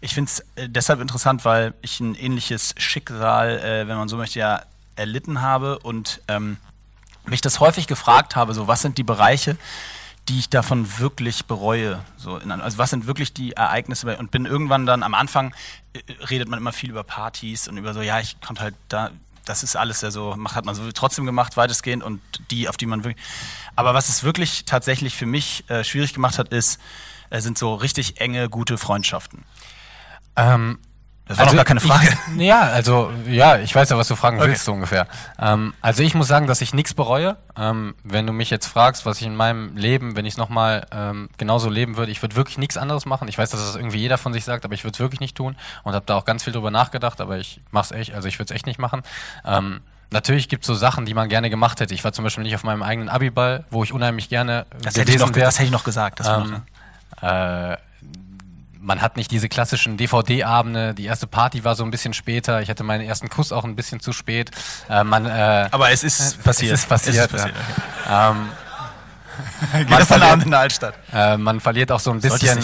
Speaker 3: Ich finde es äh, deshalb interessant, weil ich ein ähnliches Schicksal, äh, wenn man so möchte, ja erlitten habe und ähm, mich das häufig gefragt habe, so was sind die Bereiche, die ich davon wirklich bereue, so in, also was sind wirklich die Ereignisse und bin irgendwann dann am Anfang äh, redet man immer viel über Partys und über so ja ich konnte halt da das ist alles ja so hat man so trotzdem gemacht weitestgehend und die auf die man wirklich aber was es wirklich tatsächlich für mich äh, schwierig gemacht hat ist äh, sind so richtig enge gute Freundschaften.
Speaker 2: Ähm,
Speaker 3: das war noch gar keine Frage
Speaker 2: Ich, ja, also ja, ich weiß ja, was du fragen
Speaker 3: Okay.
Speaker 2: willst so ungefähr. Ähm, also ich muss sagen, dass ich nichts bereue. Ähm, wenn du mich jetzt fragst, was ich in meinem Leben, wenn ich es nochmal ähm, genauso leben würde, ich würde wirklich nichts anderes machen. Ich weiß, dass das irgendwie jeder von sich sagt, aber ich würde es wirklich nicht tun und habe da auch ganz viel drüber nachgedacht, aber ich mach's echt, also ich würde es echt nicht machen. Ähm, Natürlich gibt es so Sachen, die man gerne gemacht hätte. Ich war zum Beispiel nicht auf meinem eigenen Abiball, wo ich unheimlich gerne
Speaker 3: das hätte, ich noch, das hätte ich noch gesagt das
Speaker 2: Ähm, äh, man hat nicht diese klassischen DVD-Abende. Die erste Party war so ein bisschen später. Ich hatte meinen ersten Kuss auch ein bisschen zu spät. Äh, man, äh,
Speaker 3: aber es ist passiert
Speaker 2: Es ist passiert.
Speaker 3: es ist passiert
Speaker 2: ja. ähm,
Speaker 3: okay.
Speaker 2: Man
Speaker 3: gestern
Speaker 2: verliert-
Speaker 3: in der Altstadt
Speaker 2: äh, man verliert auch so ein bisschen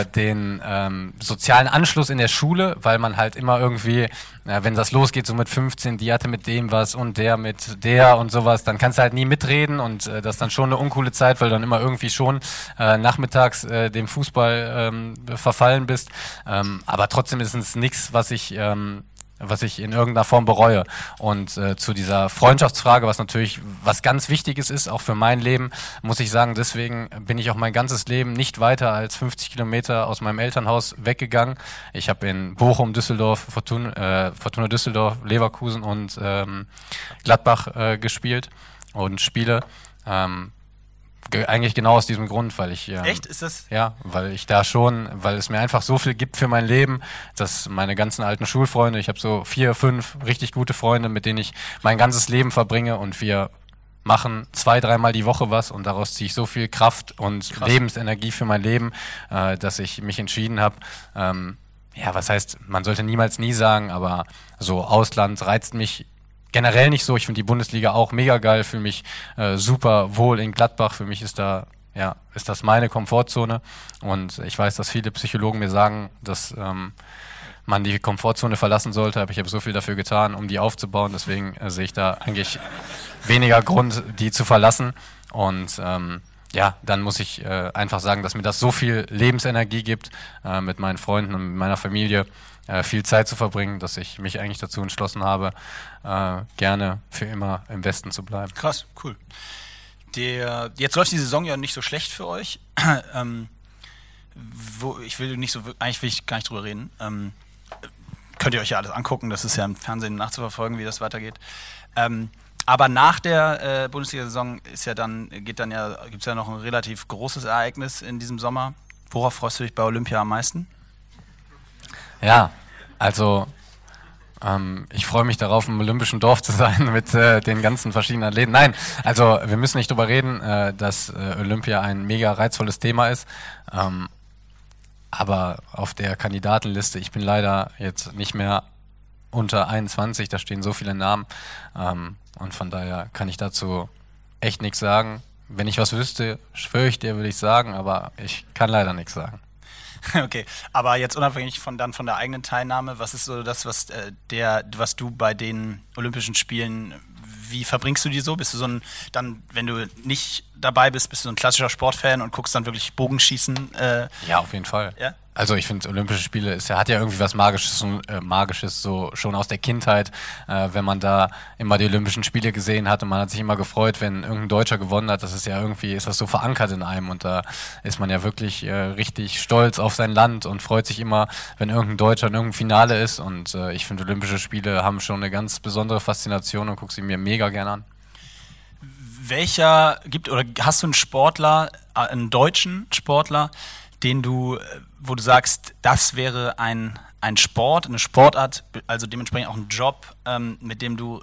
Speaker 2: äh, den ähm, sozialen Anschluss in der Schule, weil man halt immer irgendwie, äh, wenn das losgeht, so mit 15, die hatte mit dem was und der mit der und sowas, dann kannst du halt nie mitreden und äh, das ist dann schon eine uncoole Zeit, weil du dann immer irgendwie schon äh, nachmittags äh, dem Fußball ähm, verfallen bist. Ähm, aber trotzdem ist es nichts, was ich ähm, was ich in irgendeiner Form bereue. Und äh, zu dieser Freundschaftsfrage, was natürlich was ganz Wichtiges ist, auch für mein Leben, muss ich sagen, deswegen bin ich auch mein ganzes Leben nicht weiter als 50 Kilometer aus meinem Elternhaus weggegangen. Ich habe in Bochum, Düsseldorf, Fortuna, äh, Fortuna Düsseldorf, Leverkusen und ähm, Gladbach äh, gespielt und spiele. Ähm, eigentlich genau aus diesem Grund, weil ich ähm,
Speaker 3: echt? Ist das
Speaker 2: ja, weil ich da schon, weil es mir einfach so viel gibt für mein Leben, dass meine ganzen alten Schulfreunde, ich habe so vier, fünf richtig gute Freunde, mit denen ich mein ganzes Leben verbringe und wir machen zwei, dreimal die Woche was und daraus ziehe ich so viel Kraft und Lebensenergie für mein Leben, äh, dass ich mich entschieden habe, ähm, ja, was heißt, man sollte niemals nie sagen, aber so Ausland reizt mich generell nicht so. Ich finde die Bundesliga auch mega geil, fühle mich äh, super wohl in Gladbach. Für mich ist da, ja, ist das meine Komfortzone. Und ich weiß, dass viele Psychologen mir sagen, dass ähm, man die Komfortzone verlassen sollte, aber ich habe so viel dafür getan, um die aufzubauen. Deswegen äh, sehe ich da eigentlich weniger Grund, die zu verlassen. Und ähm, ja, dann muss ich äh, einfach sagen, dass mir das so viel Lebensenergie gibt, äh, mit meinen Freunden und meiner Familie äh, viel Zeit zu verbringen, dass ich mich eigentlich dazu entschlossen habe, äh, gerne für immer im Westen zu bleiben.
Speaker 3: Krass, cool. Der, jetzt läuft die Saison ja nicht so schlecht für euch. ähm, wo, ich will nicht so, eigentlich will ich gar nicht drüber reden. Ähm, könnt ihr euch ja alles angucken, das ist ja im Fernsehen nachzuverfolgen, wie das weitergeht. Ähm, aber nach der äh, Bundesliga-Saison ist ja dann, geht dann ja, gibt es ja noch ein relativ großes Ereignis in diesem Sommer. Worauf freust du dich bei Olympia am meisten?
Speaker 2: Ja, also ähm, ich freue mich darauf, im Olympischen Dorf zu sein mit äh, den ganzen verschiedenen Athleten. Nein, also wir müssen nicht drüber reden, äh, dass äh, Olympia ein mega reizvolles Thema ist. Ähm, aber auf der Kandidatenliste, ich bin leider jetzt nicht mehr unter 21, da stehen so viele Namen. Ähm, und von daher kann ich dazu echt nichts sagen. wenn ich was wüsste, schwöre ich dir, würde ich sagen, aber ich kann leider nichts sagen.
Speaker 3: Okay, aber jetzt unabhängig von dann von der eigenen Teilnahme, was ist so das, was äh, der, was du bei den Olympischen Spielen, wie verbringst du die so? Bist du so ein, dann, wenn du nicht dabei bist, bist du so ein klassischer Sportfan und guckst dann wirklich Bogenschießen? Äh,
Speaker 2: Ja, auf jeden Fall.
Speaker 3: Ja?
Speaker 2: Also ich finde, Olympische Spiele ist ja, hat ja irgendwie was Magisches, äh, Magisches so schon aus der Kindheit, äh, wenn man da immer die Olympischen Spiele gesehen hat und man hat sich immer gefreut, wenn irgendein Deutscher gewonnen hat. Das ist ja irgendwie, ist das so verankert in einem und da ist man ja wirklich äh, richtig stolz auf sein Land und freut sich immer, wenn irgendein Deutscher in irgendeinem Finale ist. Und äh, ich finde, Olympische Spiele haben schon eine ganz besondere Faszination und gucke sie mir mega gern an.
Speaker 3: welcher gibt oder hast du einen Sportler, äh, einen deutschen Sportler, den du, äh, wo du sagst, das wäre ein, ein Sport, eine Sportart, also dementsprechend auch ein Job, ähm, mit dem du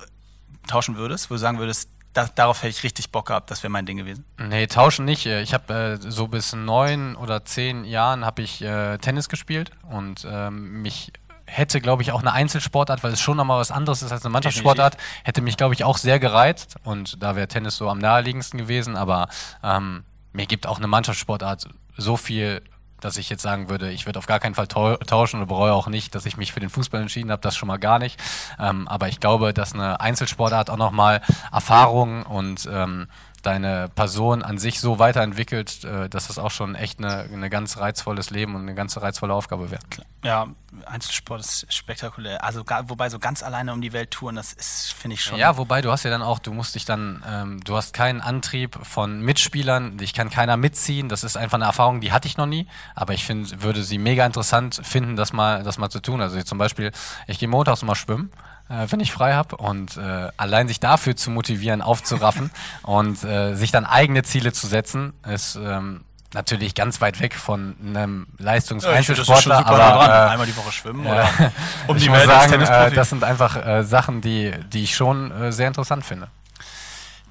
Speaker 3: tauschen würdest, wo du sagen würdest, da, darauf hätte ich richtig Bock gehabt, das wäre mein Ding gewesen.
Speaker 2: Nee, tauschen nicht. Ich habe äh, so bis neun oder zehn Jahren habe ich äh, Tennis gespielt und ähm, mich hätte, glaube ich, auch eine Einzelsportart, weil es schon nochmal was anderes ist als eine Mannschaftssportart, hätte mich, glaube ich, auch sehr gereizt und da wäre Tennis so am naheliegendsten gewesen, aber ähm, mir gibt auch eine Mannschaftssportart so viel, dass ich jetzt sagen würde, ich würde auf gar keinen Fall tau tauschen und bereue auch nicht, dass ich mich für den Fußball entschieden habe, das schon mal gar nicht. Ähm, aber ich glaube, dass eine Einzelsportart auch nochmal Erfahrung und ähm, deine Person an sich so weiterentwickelt, äh, dass das auch schon echt eine, eine ganz reizvolles Leben und eine ganz reizvolle Aufgabe wäre.
Speaker 3: Ja, Einzelsport ist spektakulär. Also wobei so ganz alleine um die Welt touren, das ist, finde ich schon.
Speaker 2: Ja, wobei du hast ja dann auch, du musst dich dann, ähm, du hast keinen Antrieb von Mitspielern, dich kann keiner mitziehen. Das ist einfach eine Erfahrung, die hatte ich noch nie. Aber ich finde, würde sie mega interessant finden, das mal, das mal zu tun. Also zum Beispiel, ich gehe montags mal schwimmen äh, wenn ich frei habe und äh, allein sich dafür zu motivieren, aufzuraffen und äh, sich dann eigene Ziele zu setzen, ist ähm, natürlich ganz weit weg von einem Leistungseinzelsportler,
Speaker 3: ja, aber
Speaker 2: äh,
Speaker 3: einmal die Woche schwimmen
Speaker 2: äh,
Speaker 3: oder um
Speaker 2: ich
Speaker 3: die
Speaker 2: muss
Speaker 3: Welt als
Speaker 2: sagen, äh, das sind einfach äh, Sachen, die, die ich schon äh, sehr interessant finde.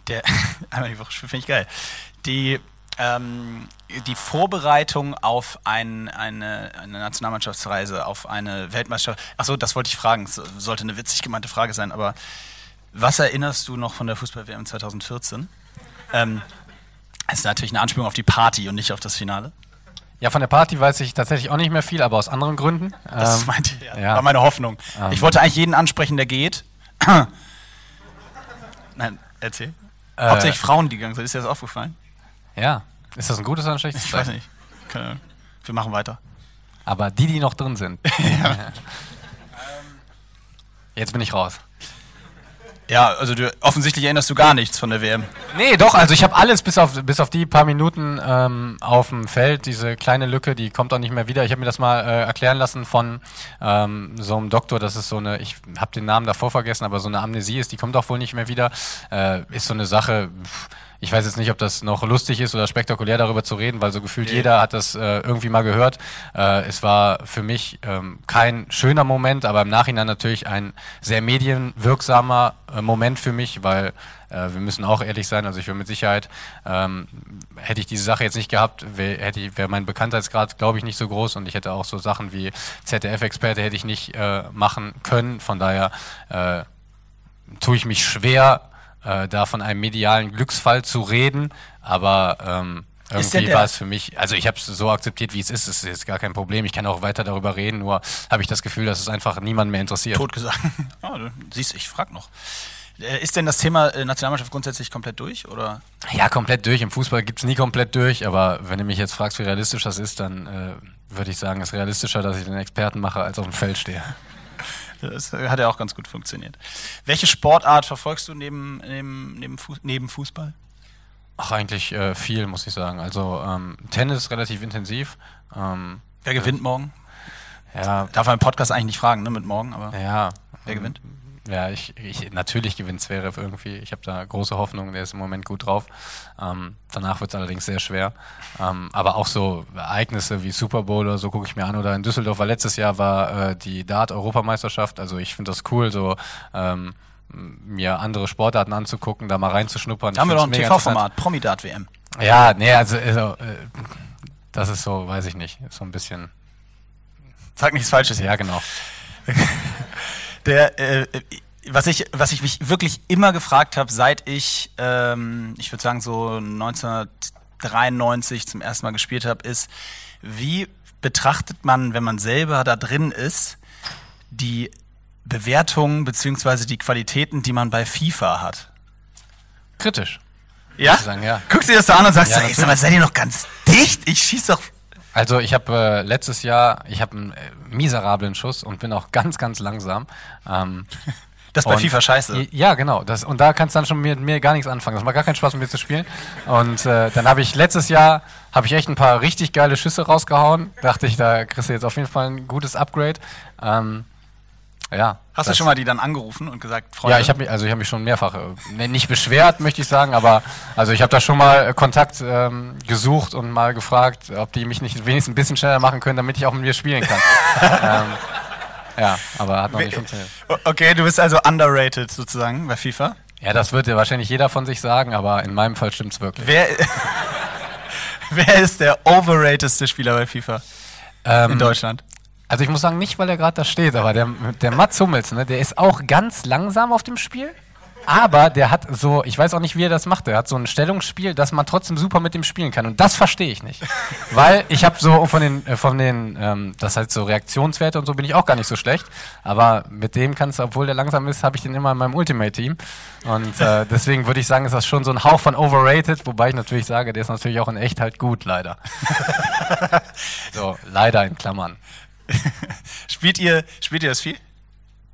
Speaker 3: Der, einmal die Woche schwimmen, finde ich geil. Die, ähm, die Vorbereitung auf ein, eine, eine Nationalmannschaftsreise, auf eine Weltmeisterschaft. Achso, das wollte ich fragen. Es sollte eine witzig gemeinte Frage sein, aber was erinnerst du noch von der Fußball-WM 2014? Ähm, das ist natürlich eine Anspielung auf die Party und nicht auf das Finale.
Speaker 2: Ja, von der Party weiß ich tatsächlich auch nicht mehr viel, aber aus anderen Gründen.
Speaker 3: Das
Speaker 2: Ähm,
Speaker 3: meinte, ja,
Speaker 2: ja.
Speaker 3: war meine Hoffnung.
Speaker 2: Ähm.
Speaker 3: Ich wollte eigentlich jeden ansprechen, der geht. Nein, erzähl.
Speaker 2: Äh,
Speaker 3: Hauptsächlich Frauen, die gegangen sind. Ist dir das aufgefallen?
Speaker 2: Ja, ist das ein gutes oder ein schlechtes
Speaker 3: Ich weiß
Speaker 2: Zeichen?
Speaker 3: nicht. Keine Ahnung. Wir machen weiter.
Speaker 2: Aber die, die noch drin sind. Jetzt bin ich raus.
Speaker 3: Ja, also du, offensichtlich erinnerst du gar nichts von der WM.
Speaker 2: Nee, doch, also ich habe alles bis auf, bis auf die paar Minuten ähm, auf dem Feld, diese kleine Lücke, die kommt auch nicht mehr wieder. Ich habe mir das mal äh, erklären lassen von ähm, so einem Doktor, das ist so eine, ich habe den Namen davor vergessen, aber so eine Amnesie ist, die kommt auch wohl nicht mehr wieder. Äh, ist so eine Sache, pff, ich weiß jetzt nicht, ob das noch lustig ist oder spektakulär darüber zu reden, weil so gefühlt
Speaker 3: Nee.
Speaker 2: jeder hat das äh, irgendwie mal gehört. Äh, es war für mich ähm, kein schöner Moment, aber im Nachhinein natürlich ein sehr medienwirksamer äh, Moment für mich, weil äh, wir müssen auch ehrlich sein, also ich wäre mit Sicherheit, ähm, hätte ich diese Sache jetzt nicht gehabt, hätte ich- wäre mein Bekanntheitsgrad, glaube ich, nicht so groß und ich hätte auch so Sachen wie ZDF-Experte hätte ich nicht äh, machen können. Von daher äh, tue ich mich schwer, äh, da von einem medialen Glücksfall zu reden, aber ähm, irgendwie war es für mich, also ich habe es so akzeptiert, wie es ist, es ist jetzt gar kein Problem, ich kann auch weiter darüber reden, nur habe ich das Gefühl, dass es einfach niemand mehr interessiert.
Speaker 3: Tot gesagt. Ja, du siehst, ich frag noch. Äh, Ist denn das Thema äh, Nationalmannschaft grundsätzlich komplett durch? Oder?
Speaker 2: Ja, komplett durch. Im Fußball gibt's nie komplett durch, aber wenn du mich jetzt fragst, wie realistisch das ist, dann äh, würde ich sagen, es ist realistischer, dass ich den Experten mache, als auf dem Feld stehe.
Speaker 3: Das hat ja auch ganz gut funktioniert. Welche Sportart verfolgst du neben, neben, neben, Fuß, neben Fußball?
Speaker 2: Ach, eigentlich äh, viel, muss ich sagen. Also ähm, Tennis relativ intensiv. Ähm,
Speaker 3: Wer gewinnt morgen?
Speaker 2: ja,
Speaker 3: Darf man im Podcast eigentlich nicht fragen, ne, mit morgen, aber
Speaker 2: ja.
Speaker 3: wer gewinnt?
Speaker 2: Ja, ich, ich natürlich gewinnt Zverev irgendwie. Ich habe da große Hoffnung, der ist im Moment gut drauf. Ähm, danach wird es allerdings sehr schwer. Ähm, aber auch so Ereignisse wie Super Bowl oder so gucke ich mir an. Oder in Düsseldorf war letztes Jahr war äh, die Dart-Europameisterschaft. Also ich finde das cool, so ähm, mir andere Sportarten anzugucken, da mal reinzuschnuppern.
Speaker 3: Da haben wir doch ein TV-Format,
Speaker 2: interessant. Ja, nee, also, also äh, das ist so, weiß ich nicht, so ein bisschen.
Speaker 3: Sag nichts Falsches.
Speaker 2: Ja, genau.
Speaker 3: Der, äh, was ich, was ich mich wirklich immer gefragt habe, seit ich, ähm, ich würde sagen so 1993 zum ersten Mal gespielt habe, ist, wie betrachtet man, wenn man selber da drin ist, die Bewertungen beziehungsweise die Qualitäten, die man bei FIFA hat?
Speaker 2: Kritisch.
Speaker 3: Ja?
Speaker 2: Sagen, ja.
Speaker 3: Guckst du dir das so an und sagst,
Speaker 2: Ja,
Speaker 3: ey, sag mal, seid ihr noch ganz dicht? Ich schieß doch.
Speaker 2: Also ich habe äh, letztes Jahr, ich habe einen äh, miserablen Schuss und bin auch ganz, ganz langsam. Ähm,
Speaker 3: Das ist bei FIFA scheiße.
Speaker 2: Ja, genau. Das, und da kannst du dann schon mit mir gar nichts anfangen. Das macht gar keinen Spaß, mit mir zu spielen. Und äh, dann habe ich letztes Jahr, habe ich echt ein paar richtig geile Schüsse rausgehauen. Dachte ich, da kriegst du jetzt auf jeden Fall ein gutes Upgrade. Ähm, ja.
Speaker 3: Hast du schon mal die dann angerufen und gesagt, Freunde?
Speaker 2: Ja, ich habe mich, also ich habe mich schon mehrfach, äh, nicht beschwert, möchte ich sagen, aber also ich habe da schon mal äh, Kontakt ähm, gesucht und mal gefragt, ob die mich nicht wenigstens ein bisschen schneller machen können, damit ich auch mit mir spielen kann. ähm, ja, aber hat noch nicht funktioniert.
Speaker 3: Okay, du bist also underrated sozusagen bei FIFA.
Speaker 2: Ja, das wird ja wahrscheinlich jeder von sich sagen, aber in meinem Fall stimmt's wirklich.
Speaker 3: Wer, wer ist der overratedste Spieler bei FIFA
Speaker 2: Ähm,
Speaker 3: in Deutschland?
Speaker 2: Also ich muss sagen, nicht, weil er gerade da steht, aber der, der Mats Hummels, ne, der ist auch ganz langsam auf dem Spiel. Aber der hat so, ich weiß auch nicht, wie er das macht. Der hat so ein Stellungsspiel, dass man trotzdem super mit dem spielen kann. Und das verstehe ich nicht. Weil ich habe so von den, äh, von den, ähm, das heißt so Reaktionswerte und so bin ich auch gar nicht so schlecht. Aber mit dem kannst du, obwohl der langsam ist, habe ich den immer in meinem Ultimate-Team. Und äh, deswegen würde ich sagen, ist das schon so ein Hauch von overrated, wobei ich natürlich sage, der ist natürlich auch in echt halt gut, leider. so, leider in Klammern.
Speaker 3: Spielt ihr, spielt ihr das viel?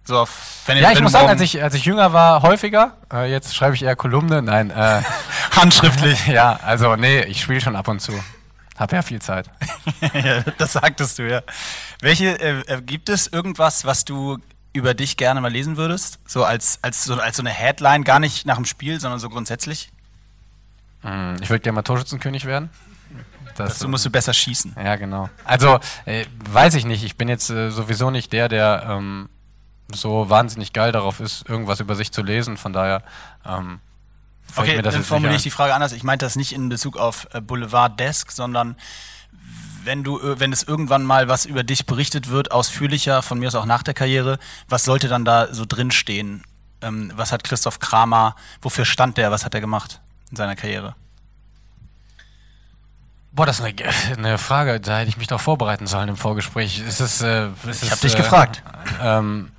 Speaker 3: So auf, wenn ihr,
Speaker 2: Ja,
Speaker 3: wenn
Speaker 2: ich muss sagen, als ich, als ich jünger war, häufiger. Äh, jetzt schreibe ich eher Kolumne. Nein, äh,
Speaker 3: handschriftlich.
Speaker 2: ja, also nee, ich spiele schon ab und zu. Hab ja viel Zeit.
Speaker 3: ja, das sagtest du, ja. Welche, äh, äh, gibt es irgendwas, was du über dich gerne mal lesen würdest? So als, als, so, als so eine Headline, gar nicht nach dem Spiel, sondern so grundsätzlich?
Speaker 2: Hm, Ich würde gerne mal Torschützenkönig werden. Das,
Speaker 3: Du musst du besser schießen.
Speaker 2: ja, genau. Also, äh, weiß ich nicht. Ich bin jetzt äh, sowieso nicht der, der ähm, so wahnsinnig geil darauf ist, irgendwas über sich zu lesen. Von daher ähm,
Speaker 3: Okay,
Speaker 2: mir das
Speaker 3: dann formuliere ich die Frage anders. Ich meinte das nicht in Bezug auf äh, Boulevard Desk, sondern wenn du, äh, wenn es irgendwann mal was über dich berichtet wird, ausführlicher, von mir aus auch nach der Karriere, was sollte dann da so drinstehen? Ähm, was hat Christoph Kramer, wofür stand der, was hat er gemacht in seiner Karriere?
Speaker 2: Boah, das ist eine, eine Frage, da hätte ich mich doch vorbereiten sollen im Vorgespräch. Ist es, äh, ist
Speaker 3: Ich
Speaker 2: es,
Speaker 3: hab dich
Speaker 2: äh,
Speaker 3: gefragt.
Speaker 2: Ähm,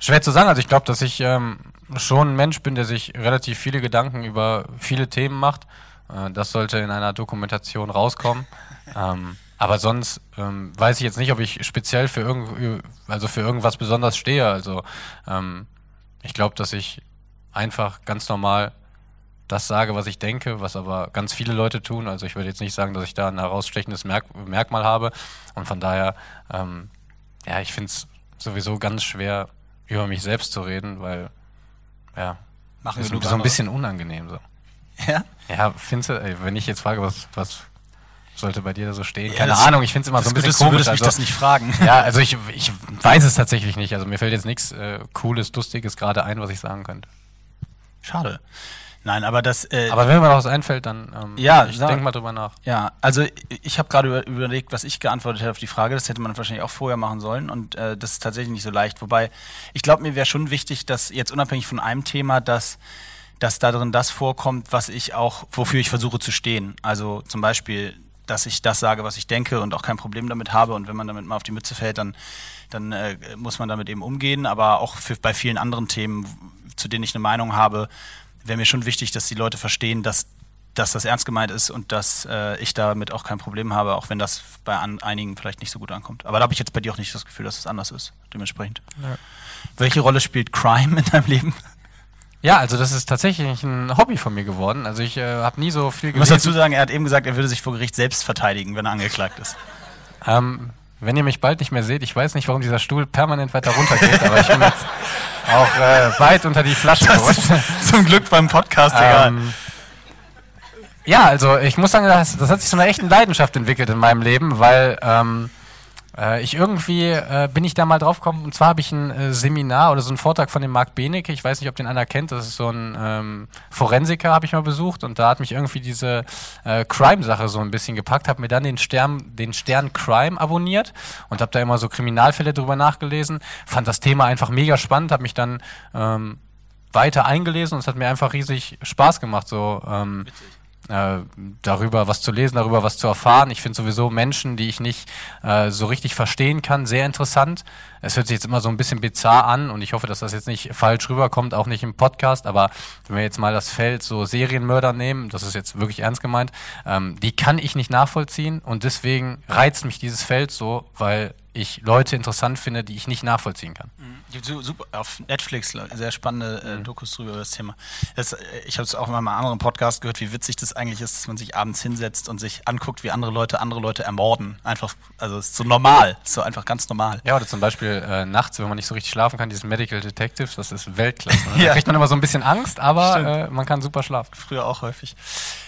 Speaker 2: schwer zu sagen. Also ich glaube, dass ich ähm, schon ein Mensch bin, der sich relativ viele Gedanken über viele Themen macht. Äh, das sollte in einer Dokumentation rauskommen. ähm, aber sonst ähm, weiß ich jetzt nicht, ob ich speziell für, irgend, also für irgendwas besonders stehe. Also ähm, ich glaube, dass ich einfach ganz normal das sage, was ich denke, was aber ganz viele Leute tun. Also ich würde jetzt nicht sagen, dass ich da ein herausstechendes Merk Merkmal habe. Und von daher, ähm, ja, ich finde es sowieso ganz schwer, über mich selbst zu reden, weil, ja,
Speaker 3: Machen
Speaker 2: ist so ein bisschen unangenehm so.
Speaker 3: Ja?
Speaker 2: Ja, findest du, wenn ich jetzt frage, was, was sollte bei dir da so stehen?
Speaker 3: Ja,
Speaker 2: Keine Ahnung, ich finde es immer so ein bisschen
Speaker 3: du
Speaker 2: komisch.
Speaker 3: würdest mich
Speaker 2: also,
Speaker 3: das nicht fragen.
Speaker 2: ja, also ich, ich weiß es tatsächlich nicht. Also mir fällt jetzt nichts äh, Cooles, Lustiges gerade ein, was ich sagen könnte.
Speaker 3: Schade. Nein, aber das. Äh,
Speaker 2: Aber wenn mir noch was einfällt, dann ähm,
Speaker 3: Ja,
Speaker 2: ich denke mal drüber nach.
Speaker 3: Ja, also ich habe gerade über, überlegt, was ich geantwortet hätte auf die Frage. Das hätte man wahrscheinlich auch vorher machen sollen und äh, das ist tatsächlich nicht so leicht. Wobei ich glaube, mir wäre schon wichtig, dass jetzt unabhängig von einem Thema, dass dass da drin das vorkommt, was ich auch, wofür ich versuche zu stehen. Also zum Beispiel, dass ich das sage, was ich denke und auch kein Problem damit habe. Und wenn man damit mal auf die Mütze fällt, dann, dann äh, muss man damit eben umgehen. Aber auch für, bei vielen anderen Themen, zu denen ich eine Meinung habe, wäre mir schon wichtig, dass die Leute verstehen, dass, dass das ernst gemeint ist und dass äh, ich damit auch kein Problem habe, auch wenn das bei an, einigen vielleicht nicht so gut ankommt. Aber da habe ich jetzt bei dir auch nicht das Gefühl, dass es anders ist, dementsprechend. Welche Rolle spielt Crime in deinem Leben?
Speaker 2: Ja, also das ist tatsächlich ein Hobby von mir geworden. Also ich äh, habe nie so viel
Speaker 3: Ich muss
Speaker 2: gelesen.
Speaker 3: dazu sagen, er hat eben gesagt, er würde sich vor Gericht selbst verteidigen, wenn er angeklagt ist.
Speaker 2: Ähm, wenn ihr mich bald nicht mehr seht, ich weiß nicht, warum dieser Stuhl permanent weiter runter geht, aber ich bin jetzt auch äh, weit unter die Flasche gerutscht.
Speaker 3: Zum Glück beim Podcast, egal.
Speaker 2: Ähm, ja, also ich muss sagen, das, das hat sich zu einer echten Leidenschaft entwickelt in meinem Leben, weil ähm, Äh, ich irgendwie äh, bin ich da mal drauf gekommen. Und zwar habe ich ein äh, Seminar oder so einen Vortrag von dem Marc Benecke, ich weiß nicht, ob den einer kennt, das ist so ein ähm, Forensiker, habe ich mal besucht. Und da hat mich irgendwie diese äh, Crime-Sache so ein bisschen gepackt, habe mir dann den Stern, den Stern Crime abonniert und habe da immer so Kriminalfälle drüber nachgelesen, fand das Thema einfach mega spannend, habe mich dann ähm, weiter eingelesen und es hat mir einfach riesig Spaß gemacht, so ähm, äh, darüber was zu lesen, darüber was zu erfahren. Ich finde sowieso Menschen, die ich nicht äh, so richtig verstehen kann, sehr interessant. Es hört sich jetzt immer so ein bisschen bizarr an und ich hoffe, dass das jetzt nicht falsch rüberkommt, auch nicht im Podcast, aber wenn wir jetzt mal das Feld so Serienmörder nehmen, das ist jetzt wirklich ernst gemeint, ähm, die kann ich nicht nachvollziehen und deswegen reizt mich dieses Feld so, weil ich Leute interessant finde, die ich nicht nachvollziehen kann.
Speaker 3: Mhm. Super, auf Netflix sehr spannende äh, mhm. Dokus drüber über das Thema. Das, äh, ich habe es auch in einem anderen Podcast gehört, wie witzig das eigentlich ist, dass man sich abends hinsetzt und sich anguckt, wie andere Leute andere Leute ermorden. Einfach, also es ist so normal, ist so einfach ganz normal.
Speaker 2: Ja, oder zum Beispiel äh, nachts, wenn man nicht so richtig schlafen kann, dieses Medical Detectives, das ist Weltklasse. Ne? Da kriegt man immer so ein bisschen Angst, aber äh, man kann super schlafen.
Speaker 3: Früher auch häufig.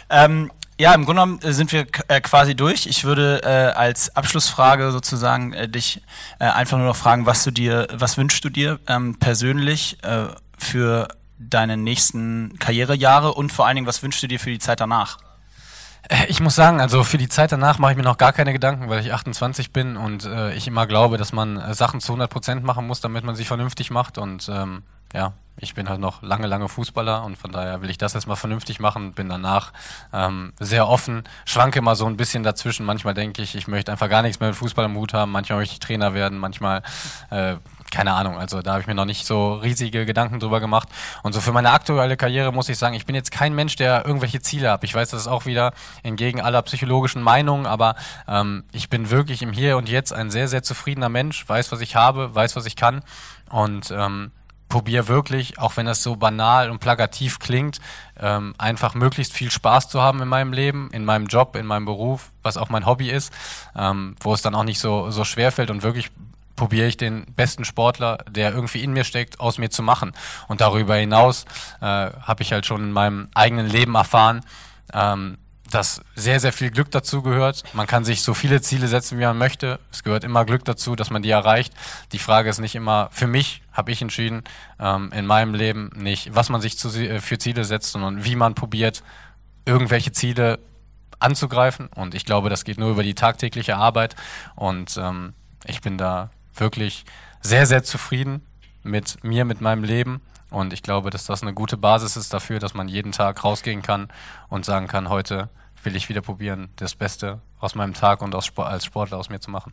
Speaker 3: Ähm, ja, im Grunde genommen äh, sind wir äh, quasi durch. Ich würde äh, als Abschlussfrage sozusagen äh, dich äh, einfach nur noch fragen, was du dir, was wünschst du dir ähm, persönlich äh, für deine nächsten Karrierejahre und vor allen Dingen, was wünschst du dir für die Zeit danach?
Speaker 2: Ich muss sagen, also für die Zeit danach mache ich mir noch gar keine Gedanken, weil ich 28 bin und äh, ich immer glaube, dass man Sachen zu 100 Prozent machen muss, damit man sich vernünftig macht und ähm, ja, ich bin halt noch lange, lange Fußballer und von daher will ich das erstmal vernünftig machen, bin danach ähm, sehr offen, schwanke immer so ein bisschen dazwischen. Manchmal denke ich, ich möchte einfach gar nichts mehr mit Fußball im Hut haben, manchmal möchte ich Trainer werden, manchmal äh, keine Ahnung, also da habe ich mir noch nicht so riesige Gedanken drüber gemacht. Und so für meine aktuelle Karriere muss ich sagen, ich bin jetzt kein Mensch, der irgendwelche Ziele hat. Ich weiß, das ist auch wieder entgegen aller psychologischen Meinungen, aber ähm, ich bin wirklich im Hier und Jetzt ein sehr, sehr zufriedener Mensch, weiß, was ich habe, weiß, was ich kann und ähm, probiere wirklich, auch wenn das so banal und plakativ klingt, ähm, einfach möglichst viel Spaß zu haben in meinem Leben, in meinem Job, in meinem Beruf, was auch mein Hobby ist, ähm, wo es dann auch nicht so, so schwer fällt und wirklich probiere ich den besten Sportler, der irgendwie in mir steckt, aus mir zu machen. Und darüber hinaus äh, habe ich halt schon in meinem eigenen Leben erfahren, ähm, dass sehr, sehr viel Glück dazu gehört. Man kann sich so viele Ziele setzen, wie man möchte. Es gehört immer Glück dazu, dass man die erreicht. Die Frage ist nicht immer, für mich habe ich entschieden, ähm, in meinem Leben nicht, was man sich zu, äh, für Ziele setzt, sondern wie man probiert, irgendwelche Ziele anzugreifen. Und ich glaube, das geht nur über die tagtägliche Arbeit. Und ähm, ich bin da wirklich sehr, sehr zufrieden mit mir, mit meinem Leben. Und ich glaube, dass das eine gute Basis ist dafür, dass man jeden Tag rausgehen kann und sagen kann, heute will ich wieder probieren, das Beste aus meinem Tag und aus, als Sportler aus mir zu machen.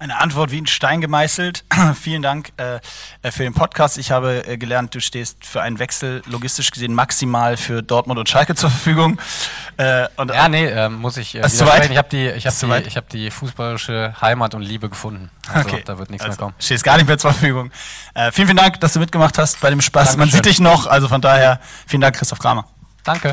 Speaker 3: Eine Antwort wie ein Stein gemeißelt. Vielen Dank äh, äh, für den Podcast. Ich habe äh, gelernt, du stehst für einen Wechsel logistisch gesehen maximal für Dortmund und Schalke zur Verfügung.
Speaker 2: Äh, und, ja, nee, äh, muss ich äh,
Speaker 3: Ich habe
Speaker 2: die, ich hab die, hab die fußballische Heimat und Liebe gefunden. Also okay. da wird nichts also, mehr kommen.
Speaker 3: Stehst gar nicht mehr zur Verfügung. Äh, vielen, vielen Dank, dass du mitgemacht hast bei dem Spaß. Dankeschön. Man sieht dich noch, also von daher vielen Dank, Christoph Kramer.
Speaker 2: Danke.